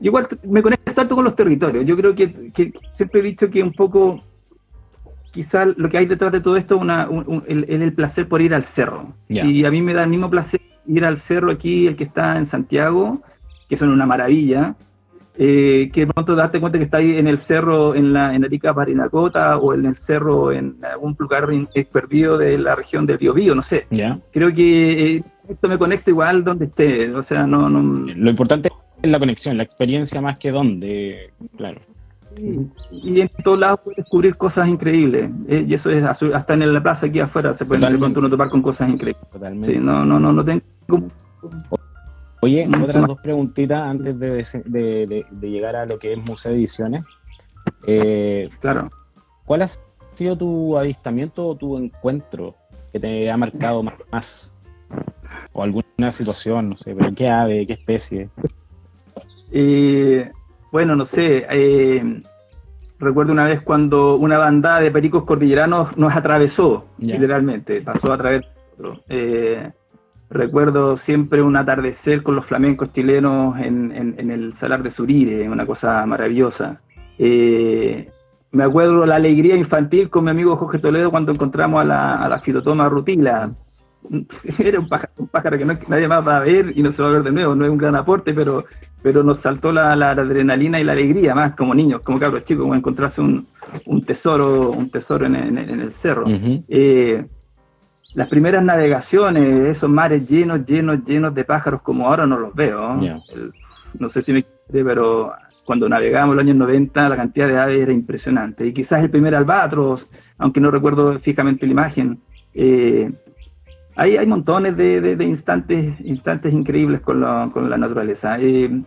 igual me conecto tanto con los territorios. Yo creo que, que, siempre he dicho que un poco, quizás lo que hay detrás de todo esto una, un, el, el, placer por ir al cerro. Yeah. Y a mí me da el mismo placer ir al cerro aquí, el que está en Santiago, que son una maravilla, eh, que de pronto darte cuenta que está ahí en el cerro, en la en Arica Parinacota, o en el cerro en algún lugar perdido de la región del Biobío, no sé. Yeah. Creo que eh, esto me conecta igual donde esté, o sea, no, no... Lo importante es la conexión, la experiencia más que dónde, claro. Y, y en todos lados puedes descubrir cosas increíbles. Eh, y eso es hasta en la plaza aquí afuera se puede de pronto uno topar con cosas increíbles. Totalmente. Sí, no, no, no, no tengo. Oye, otras dos preguntitas antes de, de, de, de, llegar a lo que es Museo de Ediciones. Eh, claro. ¿Cuál ha sido tu avistamiento o tu encuentro que te ha marcado más? más? O alguna situación, no sé, pero ¿qué ave, qué especie? Eh, bueno, no sé. Eh, recuerdo una vez cuando una bandada de pericos cordilleranos nos atravesó, yeah. literalmente, pasó a través de nosotros. Eh, recuerdo siempre un atardecer con los flamencos chilenos en, en, en el Salar de Surire, una cosa maravillosa. Eh, me acuerdo la alegría infantil con mi amigo Jorge Toledo cuando encontramos a la, a la fitotoma rutila. *laughs* Era un pájaro, un pájaro, que no, nadie más va a ver y no se va a ver de nuevo, no es un gran aporte, pero, pero nos saltó la, la, la adrenalina y la alegría, más como niños, como cabros chicos, como encontrarse un, un tesoro, un tesoro en, en, en el cerro. Uh -huh. eh, las primeras navegaciones, esos mares llenos, llenos, llenos de pájaros como ahora no los veo. Yeah. El, no sé si me pero cuando navegábamos en los años 90 la cantidad de aves era impresionante. Y quizás el primer albatros, aunque no recuerdo fijamente la imagen, eh, hay, hay montones de, de, de, instantes, instantes increíbles con, lo, con la naturaleza. Eh,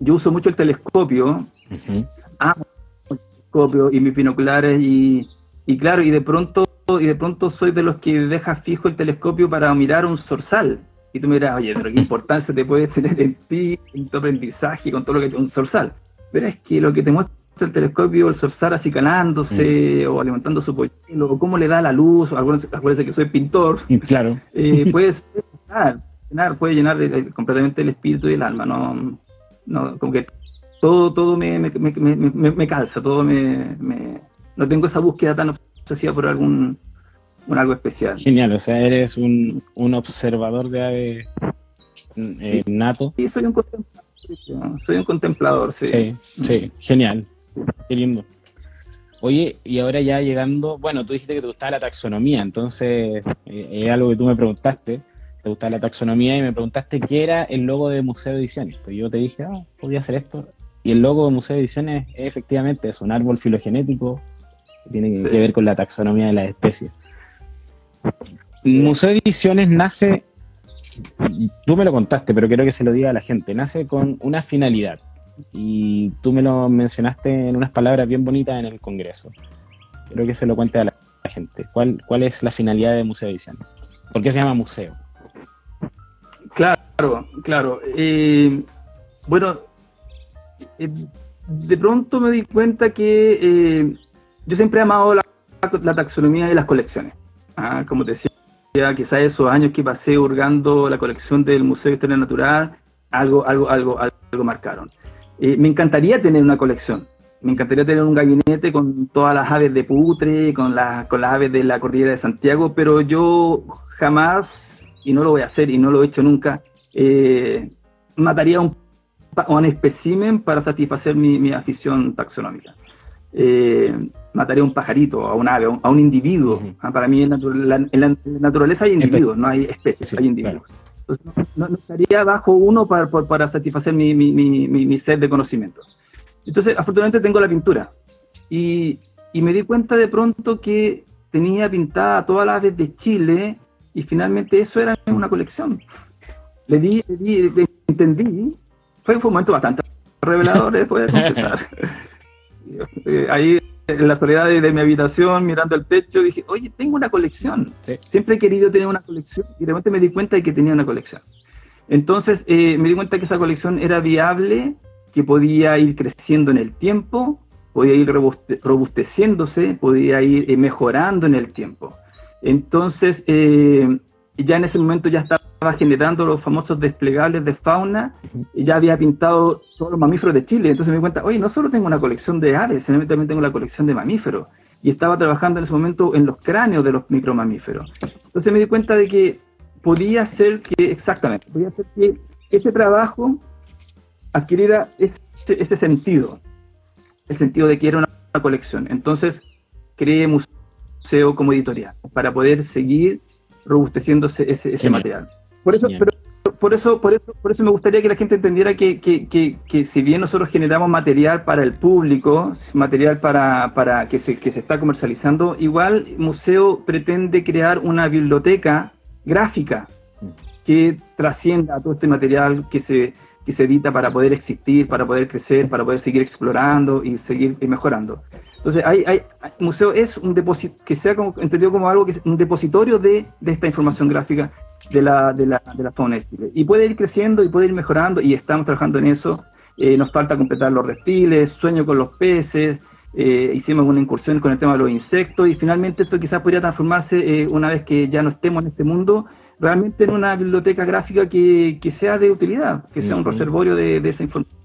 yo uso mucho el telescopio, uh -huh. amo el telescopio y mis binoculares y, y claro, y de pronto y de pronto soy de los que deja fijo el telescopio para mirar un zorzal. Y tú me dirás, oye, pero qué *laughs* importancia te puede tener en ti, en tu aprendizaje, con todo lo que tiene un zorzal. Pero es que lo que te muestra el telescopio, el zorzal acicalándose, mm. o alimentando su polluelo, o cómo le da la luz, o acuérdense que soy pintor. Claro. *laughs* Eh, *laughs* puede llenar, llenar, puede llenar completamente el espíritu y el alma. No, no como que todo, todo me, me, me, me calza, todo me, No tengo esa búsqueda tan obsesiva por algún un algo especial. Genial, o sea, eres un, un observador de aves eh, sí, nato. Sí, soy un contemplador, soy un contemplador, sí. Sí, sí, genial, qué lindo. Oye, y ahora ya llegando, bueno, tú dijiste que te gustaba la taxonomía, entonces eh, es algo que tú me preguntaste, te gustaba la taxonomía y me preguntaste qué era el logo de Museo de Ediciones. Pues yo te dije, ah, podía hacer esto. Y el logo de Museo de Ediciones es, efectivamente es un árbol filogenético que tiene sí. que ver con la taxonomía de las especies. Museo de Ediciones nace, tú me lo contaste, pero quiero que se lo diga a la gente, nace con una finalidad. Y tú me lo mencionaste en unas palabras bien bonitas en el Congreso. Quiero que se lo cuente a la gente. ¿Cuál, cuál es la finalidad de Museo de Ediciones? ¿Por qué se llama museo? Claro, claro. Eh, bueno, eh, de pronto me di cuenta que eh, yo siempre he amado la, taxonomía de las colecciones. Ah, como te decía, quizás esos años que pasé hurgando la colección del Museo de Historia Natural, algo, algo, algo, algo marcaron. Eh, me encantaría tener una colección. Me encantaría tener un gabinete con todas las aves de Putre, con, la, con las aves de la Cordillera de Santiago, pero yo jamás, y no lo voy a hacer y no lo he hecho nunca, eh, mataría un, un espécimen para satisfacer mi, mi afición taxonómica. Eh, mataría a un pajarito, a un ave, a un, a un individuo. Uh -huh. Para mí en, la, en, la, naturaleza hay individuos, no hay especies, sí, hay individuos. Claro. Entonces, no, no, estaría bajo uno para, para, satisfacer mi, mi, mi, mi, sed de conocimientos. Entonces, afortunadamente tengo la pintura. Y, y, me di cuenta de pronto que tenía pintada todas las aves de Chile y finalmente eso era una colección. Le di, le di le entendí. Fue, fue un momento bastante revelador, después *laughs* de confesar. Eh, ahí en la soledad de, de, mi habitación, mirando el techo, dije, oye, tengo una colección. Sí. Siempre he querido tener una colección y de repente me di cuenta de que tenía una colección. Entonces eh, me di cuenta que esa colección era viable, que podía ir creciendo en el tiempo, podía ir robusteciéndose, podía ir eh, mejorando en el tiempo. Entonces, eh, ya en ese momento ya estaba generando los famosos desplegables de fauna, y ya había pintado todos los mamíferos de Chile. Entonces me di cuenta, oye, no solo tengo una colección de aves, sino también tengo la colección de mamíferos. Y estaba trabajando en ese momento en los cráneos de los micromamíferos. Entonces me di cuenta de que podía ser que, exactamente, podía ser que ese trabajo adquiriera ese, ese sentido, el sentido de que era una, colección. Entonces creé museo como editorial para poder seguir robusteciéndose ese, ese material. Por eso, por eso, por eso, por eso me gustaría que la gente entendiera que, que, que, que, si bien nosotros generamos material para el público, material para, para que, se, que se está comercializando, igual Museo pretende crear una biblioteca gráfica que trascienda todo este material que se, que se edita para poder existir, para poder crecer, para poder seguir explorando y seguir mejorando. Entonces, hay, hay, museo es un depósito, que sea como, entendido como algo que es un depositorio de, de esta información gráfica de la, de, la, de la fauna de Chile. Y puede ir creciendo y puede ir mejorando, y estamos trabajando en eso. Eh, nos falta completar los reptiles, sueño con los peces, eh, hicimos una incursión con el tema de los insectos, y finalmente esto quizás podría transformarse, eh, una vez que ya no estemos en este mundo, realmente en una biblioteca gráfica que, que sea de utilidad, que sea un reservorio de, de esa información.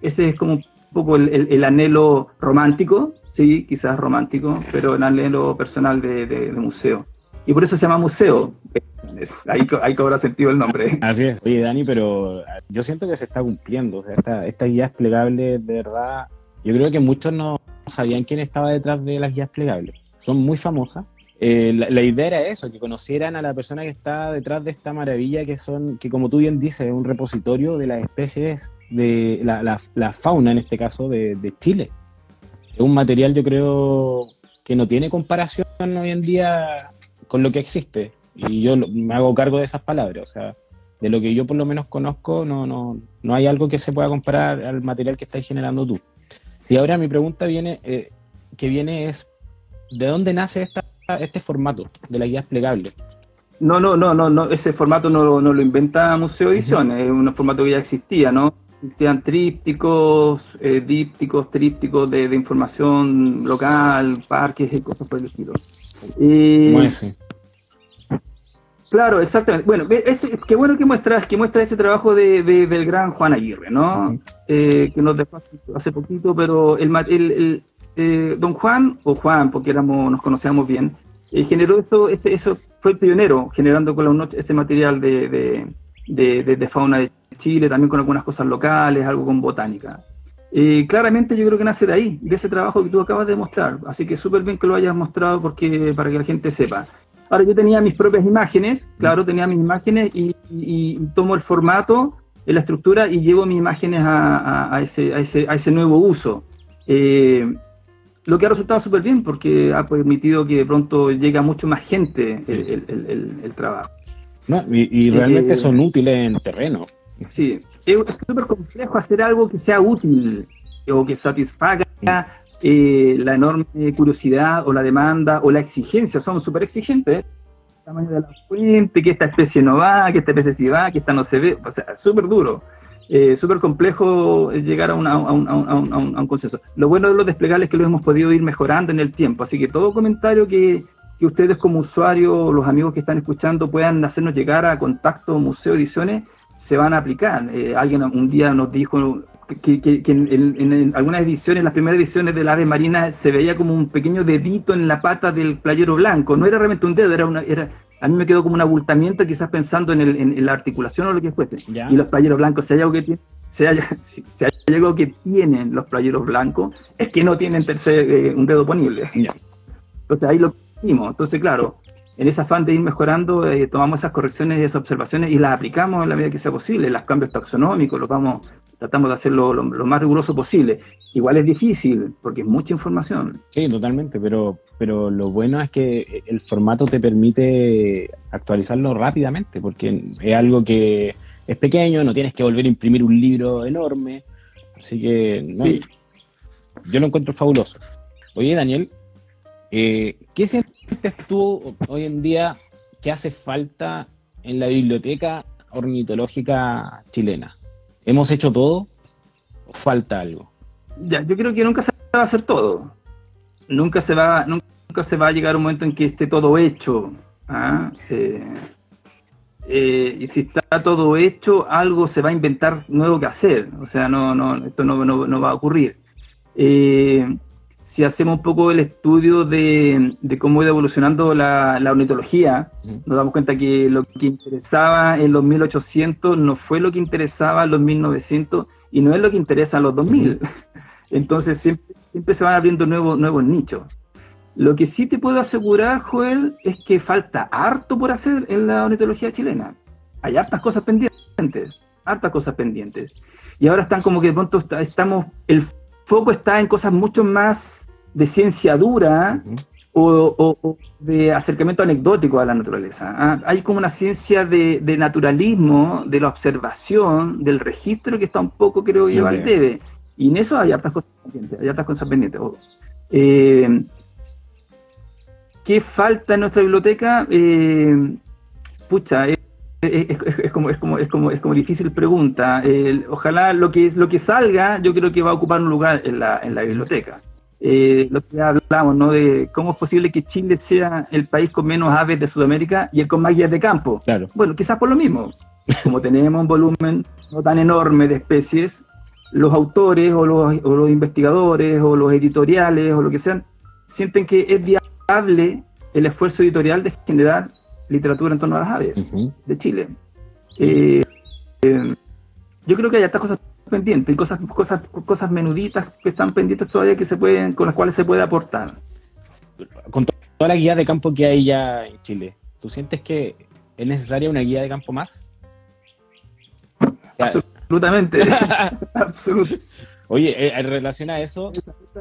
Ese es como un poco el, el, el anhelo romántico sí, quizás romántico, pero el anhelo personal de, de, museo. Y por eso se llama museo. Ahí, ahí cobra sentido el nombre. *laughs* Así es. Oye, Dani, pero yo siento que se está cumpliendo. O sea, esta, estas guías plegables, de verdad, yo creo que muchos no sabían quién estaba detrás de las guías plegables. Son muy famosas. Eh, la, la, idea era eso, que conocieran a la persona que está detrás de esta maravilla que son, que como tú bien dices, es un repositorio de las especies, de la, la, la fauna en este caso de, de Chile es un material yo creo que no tiene comparación hoy en día con lo que existe. Y yo me hago cargo de esas palabras. O sea, de lo que yo por lo menos conozco, no, no, no hay algo que se pueda comparar al material que estás generando tú. Y ahora mi pregunta viene, eh, que viene es, ¿de dónde nace esta, este formato de la guía plegable? No, no, no, no, no, ese formato no, no lo inventa Museo Ediciones, es un formato que ya existía, ¿no? existían trípticos, eh, dípticos, trípticos de, de, información local, parques y cosas por el estilo. Eh, claro, exactamente. Bueno, es, qué bueno que muestras, que muestra ese trabajo de, de, del gran Juan Aguirre, ¿no? Uh -huh. eh, que nos dejó hace poquito, pero el, el, el eh, don Juan, o Juan, porque éramos, nos conocíamos bien, eh, generó esto, ese, eso fue el pionero, generando con la ese material de, de fauna de Chile, también con algunas cosas locales, algo con botánica. Eh, claramente yo creo que nace de ahí, de ese trabajo que tú acabas de mostrar, así que súper bien que lo hayas mostrado porque para que la gente sepa. Ahora yo tenía mis propias imágenes, claro, tenía mis imágenes y, y, y tomo el formato, la estructura y llevo mis imágenes a, a, a, ese, a ese, ese, nuevo uso. Eh, lo que ha resultado súper bien porque ha permitido que de pronto llegue a mucho más gente el, el, el, el trabajo. No, y, y, realmente eh, son útiles en terreno. Sí, es súper complejo hacer algo que sea útil o que satisfaga eh, la enorme curiosidad o la demanda o la exigencia. Somos súper exigentes. tamaño de la fuente, que esta especie no va, que esta especie sí va, que esta no se ve. O sea, súper duro. Eh, súper complejo llegar a, un, consenso. Lo bueno de los desplegables es que lo hemos podido ir mejorando en el tiempo. Así que todo comentario que, que ustedes como usuarios, los amigos que están escuchando, puedan hacernos llegar a contacto Museo Ediciones se van a aplicar. Eh, alguien un día nos dijo que, que, que en, en, en, algunas ediciones, las primeras ediciones del ave marina, se veía como un pequeño dedito en la pata del playero blanco. No era realmente un dedo, era una, era, a mí me quedó como un abultamiento, quizás pensando en, el, en la articulación o lo que fuese. Y los playeros blancos, si hay algo que tiene, si hay, *laughs* si hay algo que tienen los playeros blancos, es que no tienen tercer, eh, un dedo ponible. Ya. Entonces ahí lo. Entonces, claro, en ese afán de ir mejorando, eh, tomamos esas correcciones y esas observaciones y las aplicamos en la medida que sea posible. Los cambios taxonómicos los vamos, tratamos de hacerlo lo, lo, más riguroso posible. Igual es difícil porque es mucha información. Sí, totalmente, pero, pero lo bueno es que el formato te permite actualizarlo rápidamente porque es algo que es pequeño, no tienes que volver a imprimir un libro enorme. Así que no, sí. yo lo encuentro fabuloso. Oye, Daniel, eh, ¿qué sientes tú hoy en día que hace falta en la biblioteca ornitológica chilena? ¿Hemos hecho todo o falta algo? Ya, yo creo que nunca se va a hacer todo. Nunca se va, nunca se va a llegar un momento en que esté todo hecho. ¿ah? Eh, eh, y si está todo hecho, algo se va a inventar nuevo que hacer. O sea, no, no, esto no, no, va a ocurrir. Eh, si hacemos un poco el estudio de, cómo ha ido evolucionando la, ornitología, nos damos cuenta que lo que interesaba en los 1800 no fue lo que interesaba en los 1900 y no es lo que interesa los 2000. *laughs* Entonces siempre, siempre se van abriendo nuevos, nuevos nichos. Lo que sí te puedo asegurar, Joel, es que falta harto por hacer en la ornitología chilena. Hay hartas cosas pendientes, hartas cosas pendientes. Y ahora están como que de pronto estamos, el foco está en cosas mucho más de ciencia dura o, de acercamiento anecdótico a la naturaleza. ¿ah? Hay como una ciencia de, naturalismo, de la observación, del registro que está un poco, creo, llevar al debe. Y en eso hay hartas cosas pendientes, hay hartas cosas pendientes. Eh, ¿Qué falta en nuestra biblioteca? Eh, pucha, es, como, es, como, es, como, es como difícil pregunta. ojalá lo que, lo que salga, yo creo que va a ocupar un lugar en la, en la biblioteca. Eh, lo que hablamos, ¿no? De cómo es posible que Chile sea el país con menos aves de Sudamérica y el con más guías de campo. Claro. Bueno, quizás por lo mismo. *laughs* Como tenemos un volumen no tan enorme de especies, los autores o los, o los investigadores o los editoriales o lo que sean sienten que es viable el esfuerzo editorial de generar literatura en torno a las aves de Chile. Eh, eh, yo creo que hay estas cosas pendientes, cosas, cosas, cosas menuditas que están pendientes todavía que se pueden, con las cuales se puede aportar. Con toda la guía de campo que hay ya en Chile, ¿tú sientes que es necesaria una guía de campo más? Absolutamente. *laughs* Absolutamente. Oye, eh, en relación a eso,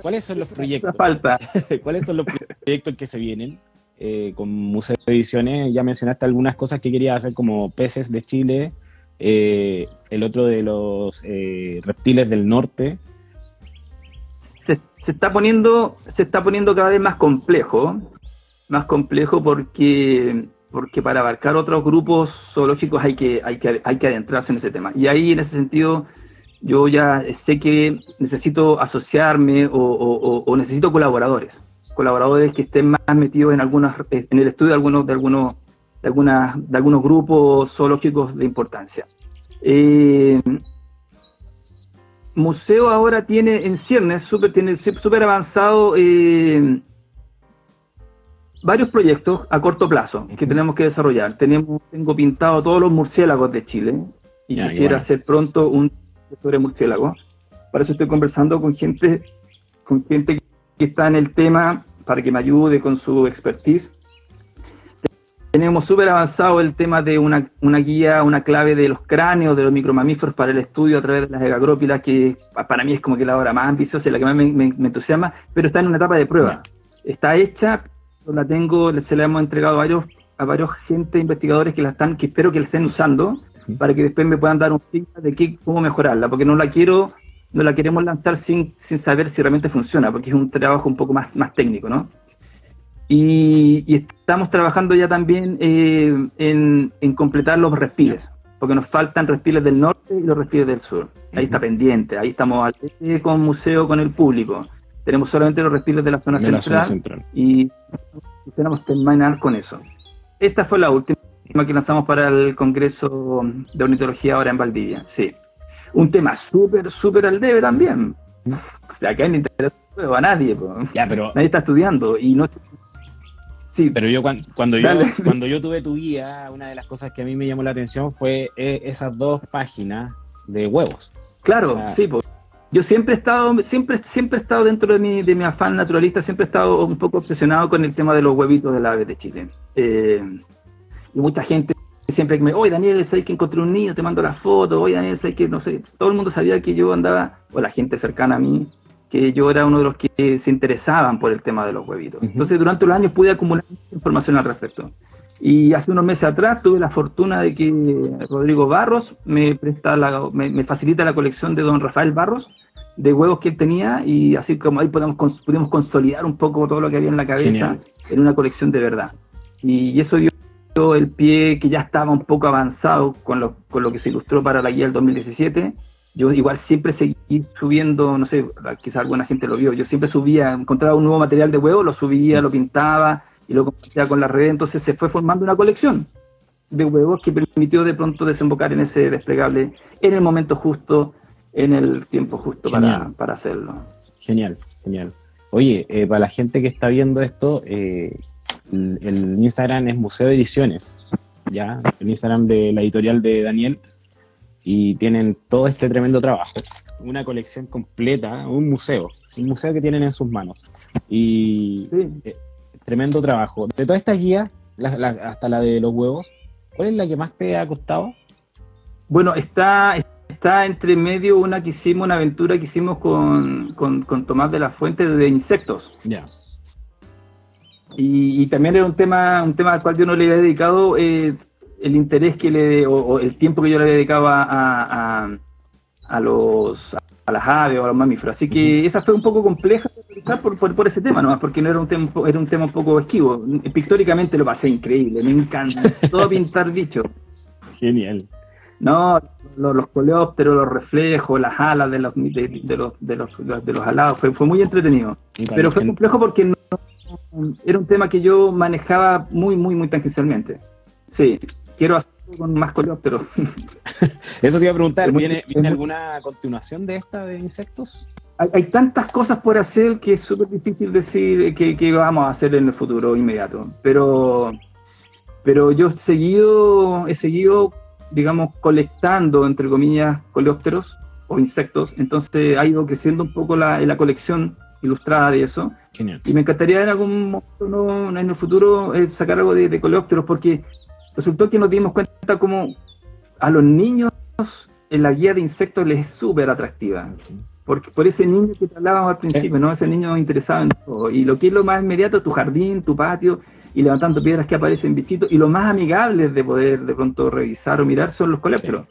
¿cuáles son los proyectos? Falta. *laughs* ¿Cuáles son los proyectos que se vienen? Eh, con Museo de Ediciones, ya mencionaste algunas cosas que querías hacer como peces de Chile, eh, el otro de los reptiles del norte. Se, está poniendo, se está poniendo cada vez más complejo, más complejo porque porque para abarcar otros grupos zoológicos hay que, hay que, hay que adentrarse en ese tema. Y ahí, en ese sentido, yo ya sé que necesito asociarme o, necesito colaboradores, colaboradores que estén más metidos en algunas, en el estudio de algunos, de algunos, de algunas, de algunos grupos zoológicos de importancia. Eh, museo ahora tiene en ciernes, super, tiene súper avanzado eh, varios proyectos a corto plazo que tenemos que desarrollar. Tenemos, tengo pintado todos los murciélagos de Chile y quisiera hacer pronto un sobre murciélagos. Para eso estoy conversando con gente, con gente que está en el tema para que me ayude con su expertise. Tenemos súper avanzado el tema de una, una, guía, una clave de los cráneos de los micromamíferos para el estudio a través de las egagrópilas, que para mí es como que la hora más ambiciosa y la que más me, me, entusiasma, pero está en una etapa de prueba. Está hecha, la tengo, se la hemos entregado a varios, a varios gente, investigadores que la están, que espero que la estén usando para que después me puedan dar un feedback de qué, cómo mejorarla, porque no la quiero, no la queremos lanzar sin, sin saber si realmente funciona, porque es un trabajo un poco más, más técnico, ¿no? Y, estamos trabajando ya también eh, en, en, completar los respiles, porque nos faltan respiles del norte y los respiles del sur. Ahí está pendiente, ahí estamos al con museo, con el público. Tenemos solamente los respiles de la zona, central, zona central, y quisiéramos terminar con eso. Esta fue la última que lanzamos para el Congreso de Ornitología ahora en Valdivia, sí. Un tema súper, súper al debe también. Acá no interesa a nadie, Ya, pero... nadie está estudiando y no... Sí. Pero yo cuando, cuando yo *laughs* cuando yo tuve tu guía, una de las cosas que a mí me llamó la atención fue eh, esas dos páginas de huevos. Claro, sí, pues. Yo siempre he estado, siempre, siempre he estado dentro de mi, de mi afán naturalista, siempre he estado un poco obsesionado con el tema de los huevitos de la ave de Chile. Eh, y mucha gente siempre que me, oye Daniel, sabes que encontré un niño, te mando la foto, oye Daniel, sabes que no sé, todo el mundo sabía que yo andaba, o la gente cercana a mí, que yo era uno de los que se interesaban por el tema de los huevitos. Entonces durante los años pude acumular información al respecto. Y hace unos meses atrás tuve la fortuna de que Rodrigo Barros me presta la, me, facilita la colección de don Rafael Barros de huevos que él tenía y así como ahí podemos, pudimos consolidar un poco todo lo que había en la cabeza en una colección de verdad. Y eso dio el pie que ya estaba un poco avanzado con lo, con lo que se ilustró para la guía del 2017. Yo igual siempre seguí subiendo, no sé, quizás alguna gente lo vio, yo siempre subía, encontraba un nuevo material de huevo, lo subía, lo pintaba y lo compartía con la red, entonces se fue formando una colección de huevos que permitió de pronto desembocar en ese desplegable en el momento justo, en el tiempo justo para, para, hacerlo. Genial, genial. Oye, eh, para la gente que está viendo esto, eh, el, Instagram es Museo Ediciones, ya, el Instagram de la editorial de Daniel, y tienen todo este tremendo trabajo, una colección completa, un museo, un museo que tienen en sus manos. Y eh, tremendo trabajo. De toda esta guía, hasta la de los huevos, ¿Cuál es la que más te ha costado? Bueno, está, está entre medio una que hicimos, una aventura que hicimos con, Tomás de la Fuente de insectos. Ya. Y, también era un tema, un tema al cual yo no le había dedicado eh, el interés que le, o, el tiempo que yo le había dedicado a, a los a las aves o a los mamíferos. Así que esa fue un poco compleja de realizar por, por, ese tema, ¿no? porque no era un, tema, era un tema un poco esquivo. Pictóricamente lo pasé increíble, me encanta. *laughs* Todo pintar bichos. Genial. No, los, coleópteros, los reflejos, las alas de los, de, los, de los, de los alados, fue, fue muy entretenido. Pero fue complejo porque no, era un tema que yo manejaba muy, muy, muy tangencialmente. Sí, quiero hacer con más coleópteros. *laughs* Eso te iba a preguntar, ¿viene, alguna continuación de esta de insectos? Hay, tantas cosas por hacer que es súper difícil decir que, vamos a hacer en el futuro inmediato. Pero, pero yo he seguido, he seguido, digamos, colectando, entre comillas, coleópteros o insectos. Entonces ha ido creciendo un poco la, la colección ilustrada de eso. Y me encantaría en algún momento en el futuro eh, sacar algo de, de coleópteros porque resultó que nos dimos cuenta como a los niños en la guía de insectos les es súper atractiva. Porque por ese niño que te hablábamos al principio, ¿no? Ese niño interesado en todo. Y lo que es lo más inmediato, tu jardín, tu patio, y levantando piedras que aparecen bichitos. Y lo más amigables de poder de pronto revisar o mirar son los coleópteros.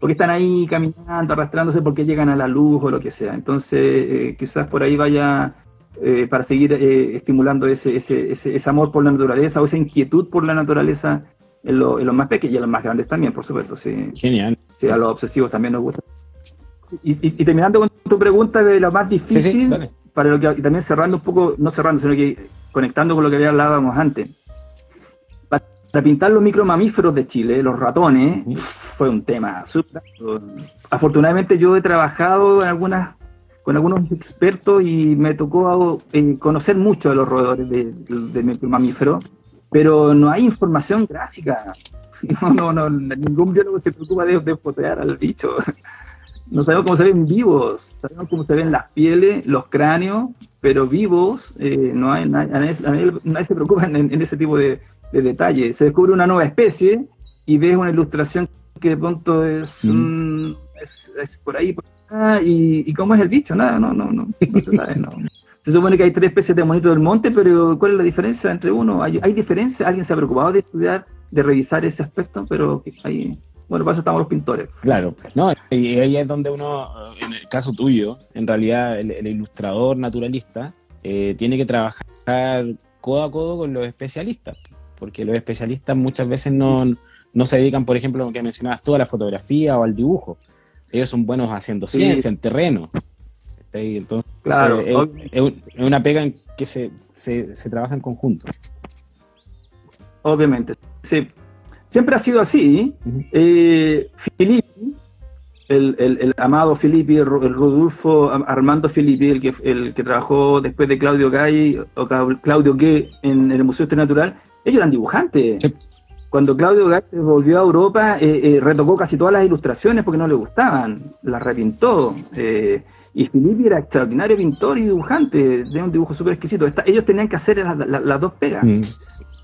Porque están ahí caminando, arrastrándose porque llegan a la luz o lo que sea. Entonces, eh, quizás por ahí vaya eh, para seguir eh, estimulando ese, ese, ese, ese, amor por la naturaleza o esa inquietud por la naturaleza en, los más pequeños y en los más grandes también, por supuesto. Sí. Genial. Sí, a los obsesivos también nos gusta. Y, terminando con tu pregunta de lo más difícil, para lo que, y también cerrando un poco, no cerrando, sino que conectando con lo que hablábamos antes. Para, pintar los micromamíferos de Chile, los ratones, fue un tema. Afortunadamente yo he trabajado en algunas con algunos expertos y me tocó eh, conocer mucho de los roedores de, de, de mamíferos pero no hay información gráfica. *laughs* No, no, ningún biólogo se preocupa de, de fotear al bicho. No sabemos cómo se ven vivos, sabemos cómo se ven las pieles, los cráneos, pero vivos, eh, no hay, nadie, nadie, se preocupa en, ese tipo de, de, detalles. Se descubre una nueva especie y ves una ilustración que de pronto es, mm. es, es, por ahí, por y, y, cómo es el bicho, nada, no, no, no, no se sabe, no. Se supone que hay tres especies de monito del monte, pero ¿cuál es la diferencia entre uno? ¿Hay, hay diferencia? ¿Alguien se ha preocupado de estudiar, de revisar ese aspecto? Pero hay, bueno, para eso estamos los pintores. Claro, no, y ahí es donde uno, en el caso tuyo, en realidad el, ilustrador naturalista eh, tiene que trabajar codo a codo con los especialistas, porque los especialistas muchas veces no, no se dedican, por ejemplo, lo que mencionabas tú, a la fotografía o al dibujo. Ellos son buenos haciendo ciencia, en terreno. Entonces, claro, es, una pega en que se, se, trabaja en conjunto. Obviamente, sí. Siempre ha sido así. Eh, Filippi, el, el, amado Filippi, el, Rodolfo Armando Filippi, el que, el que trabajó después de Claudio Gay o Claudio Gay en, el Museo Este Natural, ellos eran dibujantes. Cuando Claudio Gay volvió a Europa, eh, eh, retocó casi todas las ilustraciones porque no le gustaban, las repintó. Y Filippi era extraordinario pintor y dibujante, de un dibujo súper exquisito. ellos tenían que hacer las dos pegas. Mm.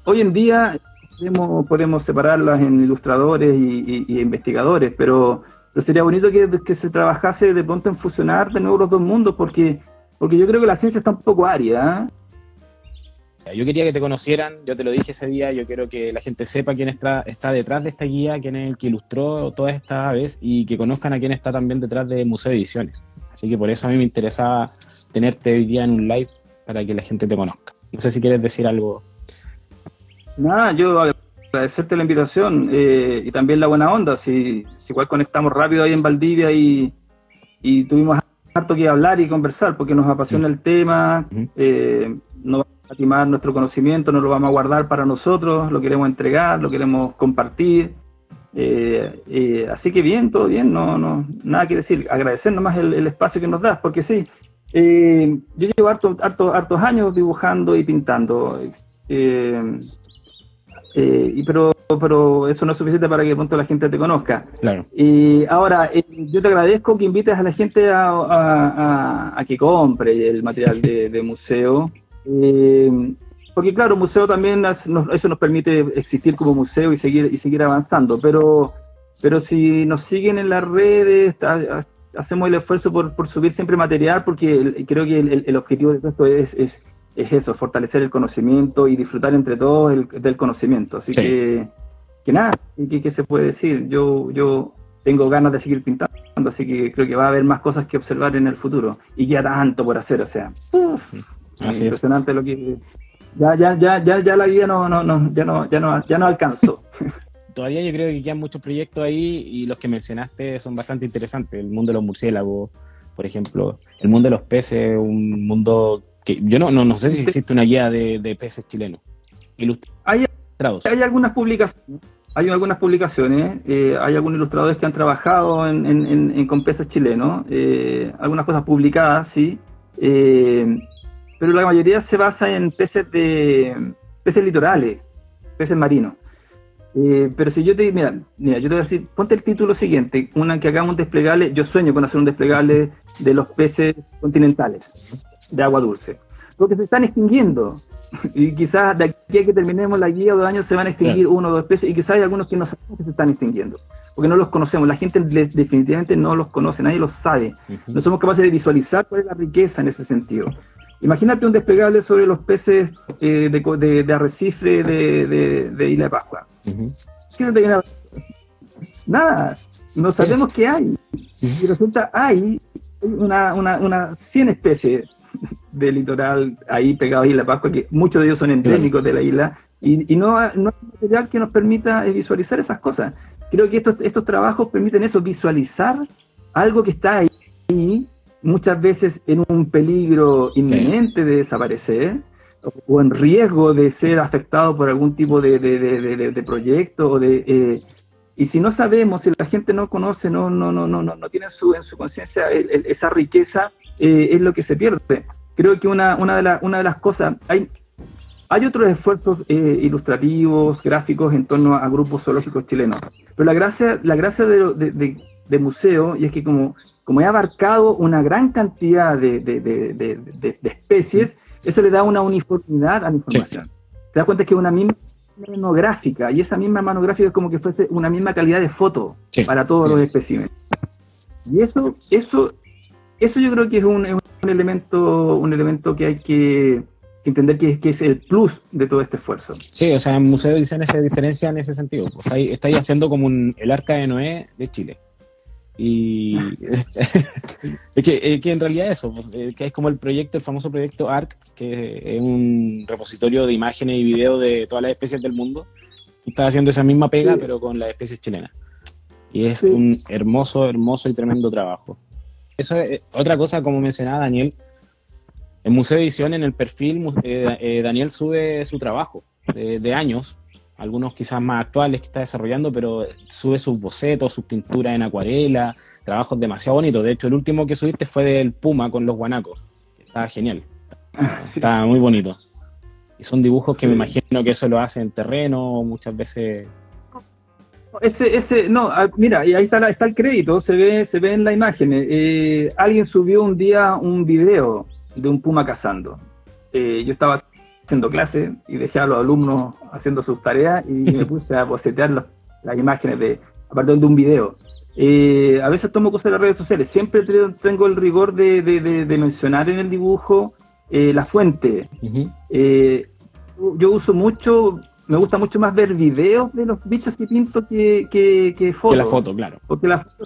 Hoy en día podemos, podemos separarlas en ilustradores y, investigadores, pero, sería bonito que, que, se trabajase de pronto en fusionar de nuevo los dos mundos, porque, porque yo creo que la ciencia está un poco árida. ¿eh? Yo quería que te conocieran, yo te lo dije ese día, yo quiero que la gente sepa quién está, está detrás de esta guía, quién es el que ilustró todas estas aves y que conozcan a quién está también detrás de Museo Ediciones. Así que por eso a mí me interesaba tenerte hoy día en un live para que la gente te conozca. No sé si quieres decir algo. Nada, yo agradecerte la invitación eh, y también la buena onda. Si, igual conectamos rápido ahí en Valdivia y, y tuvimos harto que hablar y conversar porque nos apasiona el tema, eh, no vamos a estimar nuestro conocimiento, no lo vamos a guardar para nosotros, lo queremos entregar, lo queremos compartir. Eh, eh, así que bien, todo bien, no, no, nada que decir, agradecer nomás el, espacio que nos das, porque sí, yo llevo harto, harto, hartos años dibujando y pintando. Eh, y pero, pero eso no es suficiente para que pronto la gente te conozca. Claro. Y ahora, eh, yo te agradezco que invites a la gente a, a, que compre el material de, museo. *laughs* Porque claro, museo también eso nos permite existir como museo y seguir y seguir avanzando. Pero, pero si nos siguen en las redes, hacemos el esfuerzo por, por subir siempre material, porque creo que el, el, objetivo de esto es, es es eso, fortalecer el conocimiento y disfrutar entre todos del conocimiento. Así que, que nada, ¿qué, se puede decir? Yo, yo tengo ganas de seguir pintando, así que creo que va a haber más cosas que observar en el futuro. Y ya tanto por hacer, o sea, impresionante lo que... Ya, ya, ya, ya, ya la vida no, no, no, ya no, ya no, ya no alcanzó. *laughs* Todavía yo creo que quedan muchos proyectos ahí y los que mencionaste son bastante interesantes. El mundo de los murciélagos, por ejemplo, el mundo de los peces, un mundo yo no, no, no sé si existe una guía de, peces chilenos. Hay, hay algunas publicaciones, hay algunas publicaciones, eh, hay algunos ilustradores que han trabajado en, con peces chilenos, eh, algunas cosas publicadas, sí, eh, pero la mayoría se basa en peces de peces litorales, peces marinos. pero si yo te mira, mira, yo te voy a decir, ponte el título siguiente, una que hagamos un desplegable, yo sueño con hacer un desplegable de los peces continentales de agua dulce. Porque se están extinguiendo. *laughs* Y quizás de aquí a que terminemos la guía o dos años se van a extinguir uno o dos especies y quizás hay algunos que no sabemos que se están extinguiendo. Porque no los conocemos. La gente definitivamente no los conoce, nadie los sabe. No somos capaces de visualizar cuál es la riqueza en ese sentido. Imagínate un desplegable sobre los peces eh, de, de, arrecife de, de, Isla de Pascua. ¿Qué se te viene Nada, no sabemos qué hay. Y resulta, hay una, una, una 100 especies del litoral ahí pegado a Isla Pascua, que muchos de ellos son endémicos de la isla, y, no, no hay material que nos permita eh, visualizar esas cosas. Creo que estos, estos trabajos permiten eso, visualizar algo que está ahí, muchas veces en un peligro inminente de desaparecer, o en riesgo de ser afectado por algún tipo de, de, proyecto o de... Eh, y si no sabemos, si la gente no conoce, no, no, no, no, no tiene su, en su conciencia esa riqueza, eh, es lo que se pierde. Creo que una, una, de, una de las cosas, hay, hay otros esfuerzos eh, ilustrativos, gráficos en torno a, grupos zoológicos chilenos, pero la gracia, la gracia de, de, museo, y es que como, como he abarcado una gran cantidad de, especies, eso le da una uniformidad a la información. Te das cuenta que es una misma monográfica, y esa misma monográfica es como que fuese una misma calidad de foto para todos los especímenes. Y eso, eso eso yo creo que es un, elemento un elemento que hay que entender que, que, es el plus de todo este esfuerzo. Sí, o sea, en Museo de Ediciones se diferencia en ese sentido. Pues, está, ahí, haciendo como el arca de Noé de Chile. Y *laughs* es, que, en realidad eso, pues, que es como el proyecto, el famoso proyecto ARC, que es un repositorio de imágenes y videos de todas las especies del mundo. Está haciendo esa misma pega, pero con las especies chilenas. Y es un hermoso, hermoso y tremendo trabajo. Eso es otra cosa, como mencionaba Daniel. En Museo de Edición, en el perfil, eh, eh, Daniel sube su trabajo de, años, algunos quizás más actuales que está desarrollando, pero sube sus bocetos, sus pinturas en acuarela, trabajos demasiado bonitos. De hecho, el último que subiste fue del Puma con los guanacos. Estaba genial. Estaba muy bonito. Y son dibujos que me imagino que eso lo hace en terreno, muchas veces ese, ese, no, ah, mira, y ahí está, está el crédito, se ve, se ve en la imagen. Eh, alguien subió un día un video de un puma cazando. Eh, yo estaba haciendo clase y dejé a los alumnos haciendo sus tareas y *laughs* me puse a bocetear las imágenes de, a partir de un video. Eh, a veces tomo cosas de las redes sociales, siempre tengo el rigor de, de, mencionar en el dibujo la fuente. yo uso mucho me gusta mucho más ver videos de los bichos que pinto que, que, fotos. Que la foto, claro. Porque la foto,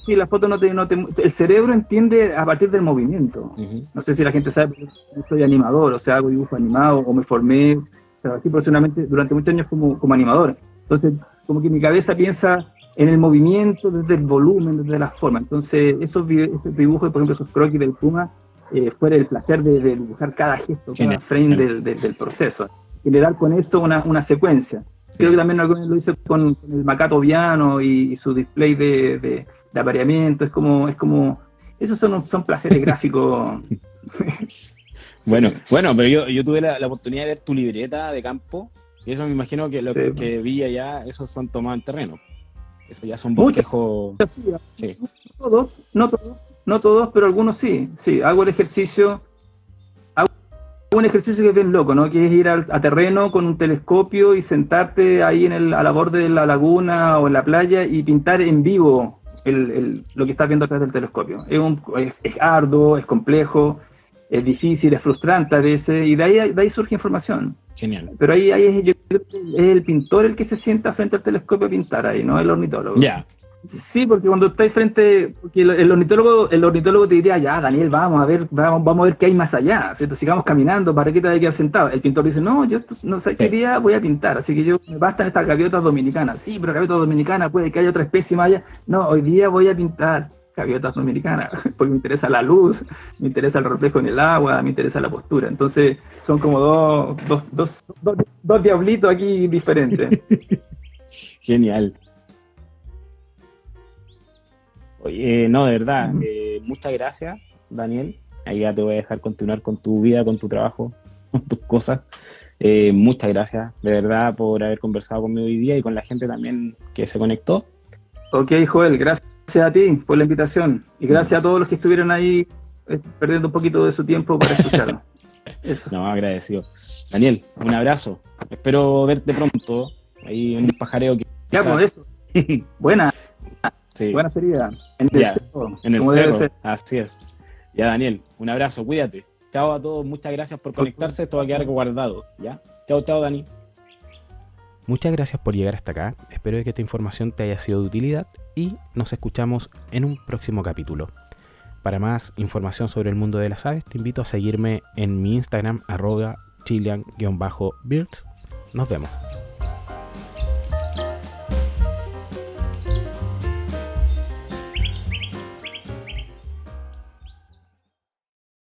sí, la foto no te, no te, El cerebro entiende a partir del movimiento. No sé si la gente sabe, yo soy animador, o sea, hago dibujo animado, o me formé trabajé profesionalmente durante muchos años como, como animador. Entonces, como que mi cabeza piensa en el movimiento, desde el volumen, desde la forma. Entonces, esos, esos dibujos, por ejemplo, esos croquis del Puma, eh, fue el placer de, dibujar cada gesto, cada frame del, del, proceso. Y le dar con esto una, una secuencia. Creo que también lo hice con, el Macato Viano y, su display de, de, de, apareamiento. Es como, es como, esos son, son placeres *laughs* gráficos. bueno, bueno, pero yo, yo tuve la, la, oportunidad de ver tu libreta de campo y eso me imagino que lo que vi allá, esos son tomados en terreno. Eso ya son bosquejos. Sí. No todos, no todos, no todos, pero algunos sí. Sí, hago el ejercicio. Hago un ejercicio que es bien loco, ¿no? Que es ir a terreno con un telescopio y sentarte ahí en el, a la borde de la laguna o en la playa y pintar en vivo el, lo que estás viendo a través del telescopio. Es, un, es, arduo, es complejo, es difícil, es frustrante a veces, y de ahí, de ahí surge información. Genial. Pero ahí, ahí es, yo es el pintor el que se sienta frente al telescopio a pintar ahí, no el ornitólogo. Ya. Sí, porque cuando estáis frente, porque el, ornitólogo, el ornitólogo te diría, ya, Daniel, vamos a ver, vamos, vamos a ver qué hay más allá, ¿cierto? Sigamos caminando, ¿para qué te hay que sentado? El pintor dice, no, yo no sé qué día voy a pintar, así que yo me bastan estas gaviotas dominicanas. Sí, pero gaviotas dominicanas, puede que haya otra especie más allá. No, hoy día voy a pintar gaviotas dominicanas, *laughs* porque me interesa la luz, me interesa el reflejo en el agua, me interesa la postura. Entonces, son como dos, dos, dos, dos, dos diablitos aquí diferentes. *laughs* Genial. Oye, no, de verdad, eh, muchas gracias, Daniel. Ahí ya te voy a dejar continuar con tu vida, con tu trabajo, *laughs* con tus cosas. Eh, muchas gracias, de verdad, por haber conversado conmigo hoy día y con la gente también que se conectó. Ok, Joel, gracias a ti por la invitación y gracias a todos los que estuvieron ahí eh, perdiendo un poquito de su tiempo para escucharlo. *laughs* Eso. No, agradecido. Daniel, un abrazo. Espero verte pronto ahí en un pajareo. Que ya, pues eso. *laughs* Buena. Buena sería. En el cerro. En el cerro. Así es. Ya, Daniel, un abrazo, cuídate. Chao a todos, muchas gracias por conectarse. Esto va a quedar guardado. ¿Ya? Chao, chao, Dani. Muchas gracias por llegar hasta acá. Espero que esta información te haya sido de utilidad y nos escuchamos en un próximo capítulo. Para más información sobre el mundo de las aves, te invito a seguirme en mi Instagram, arroba chilean-birds. Nos vemos.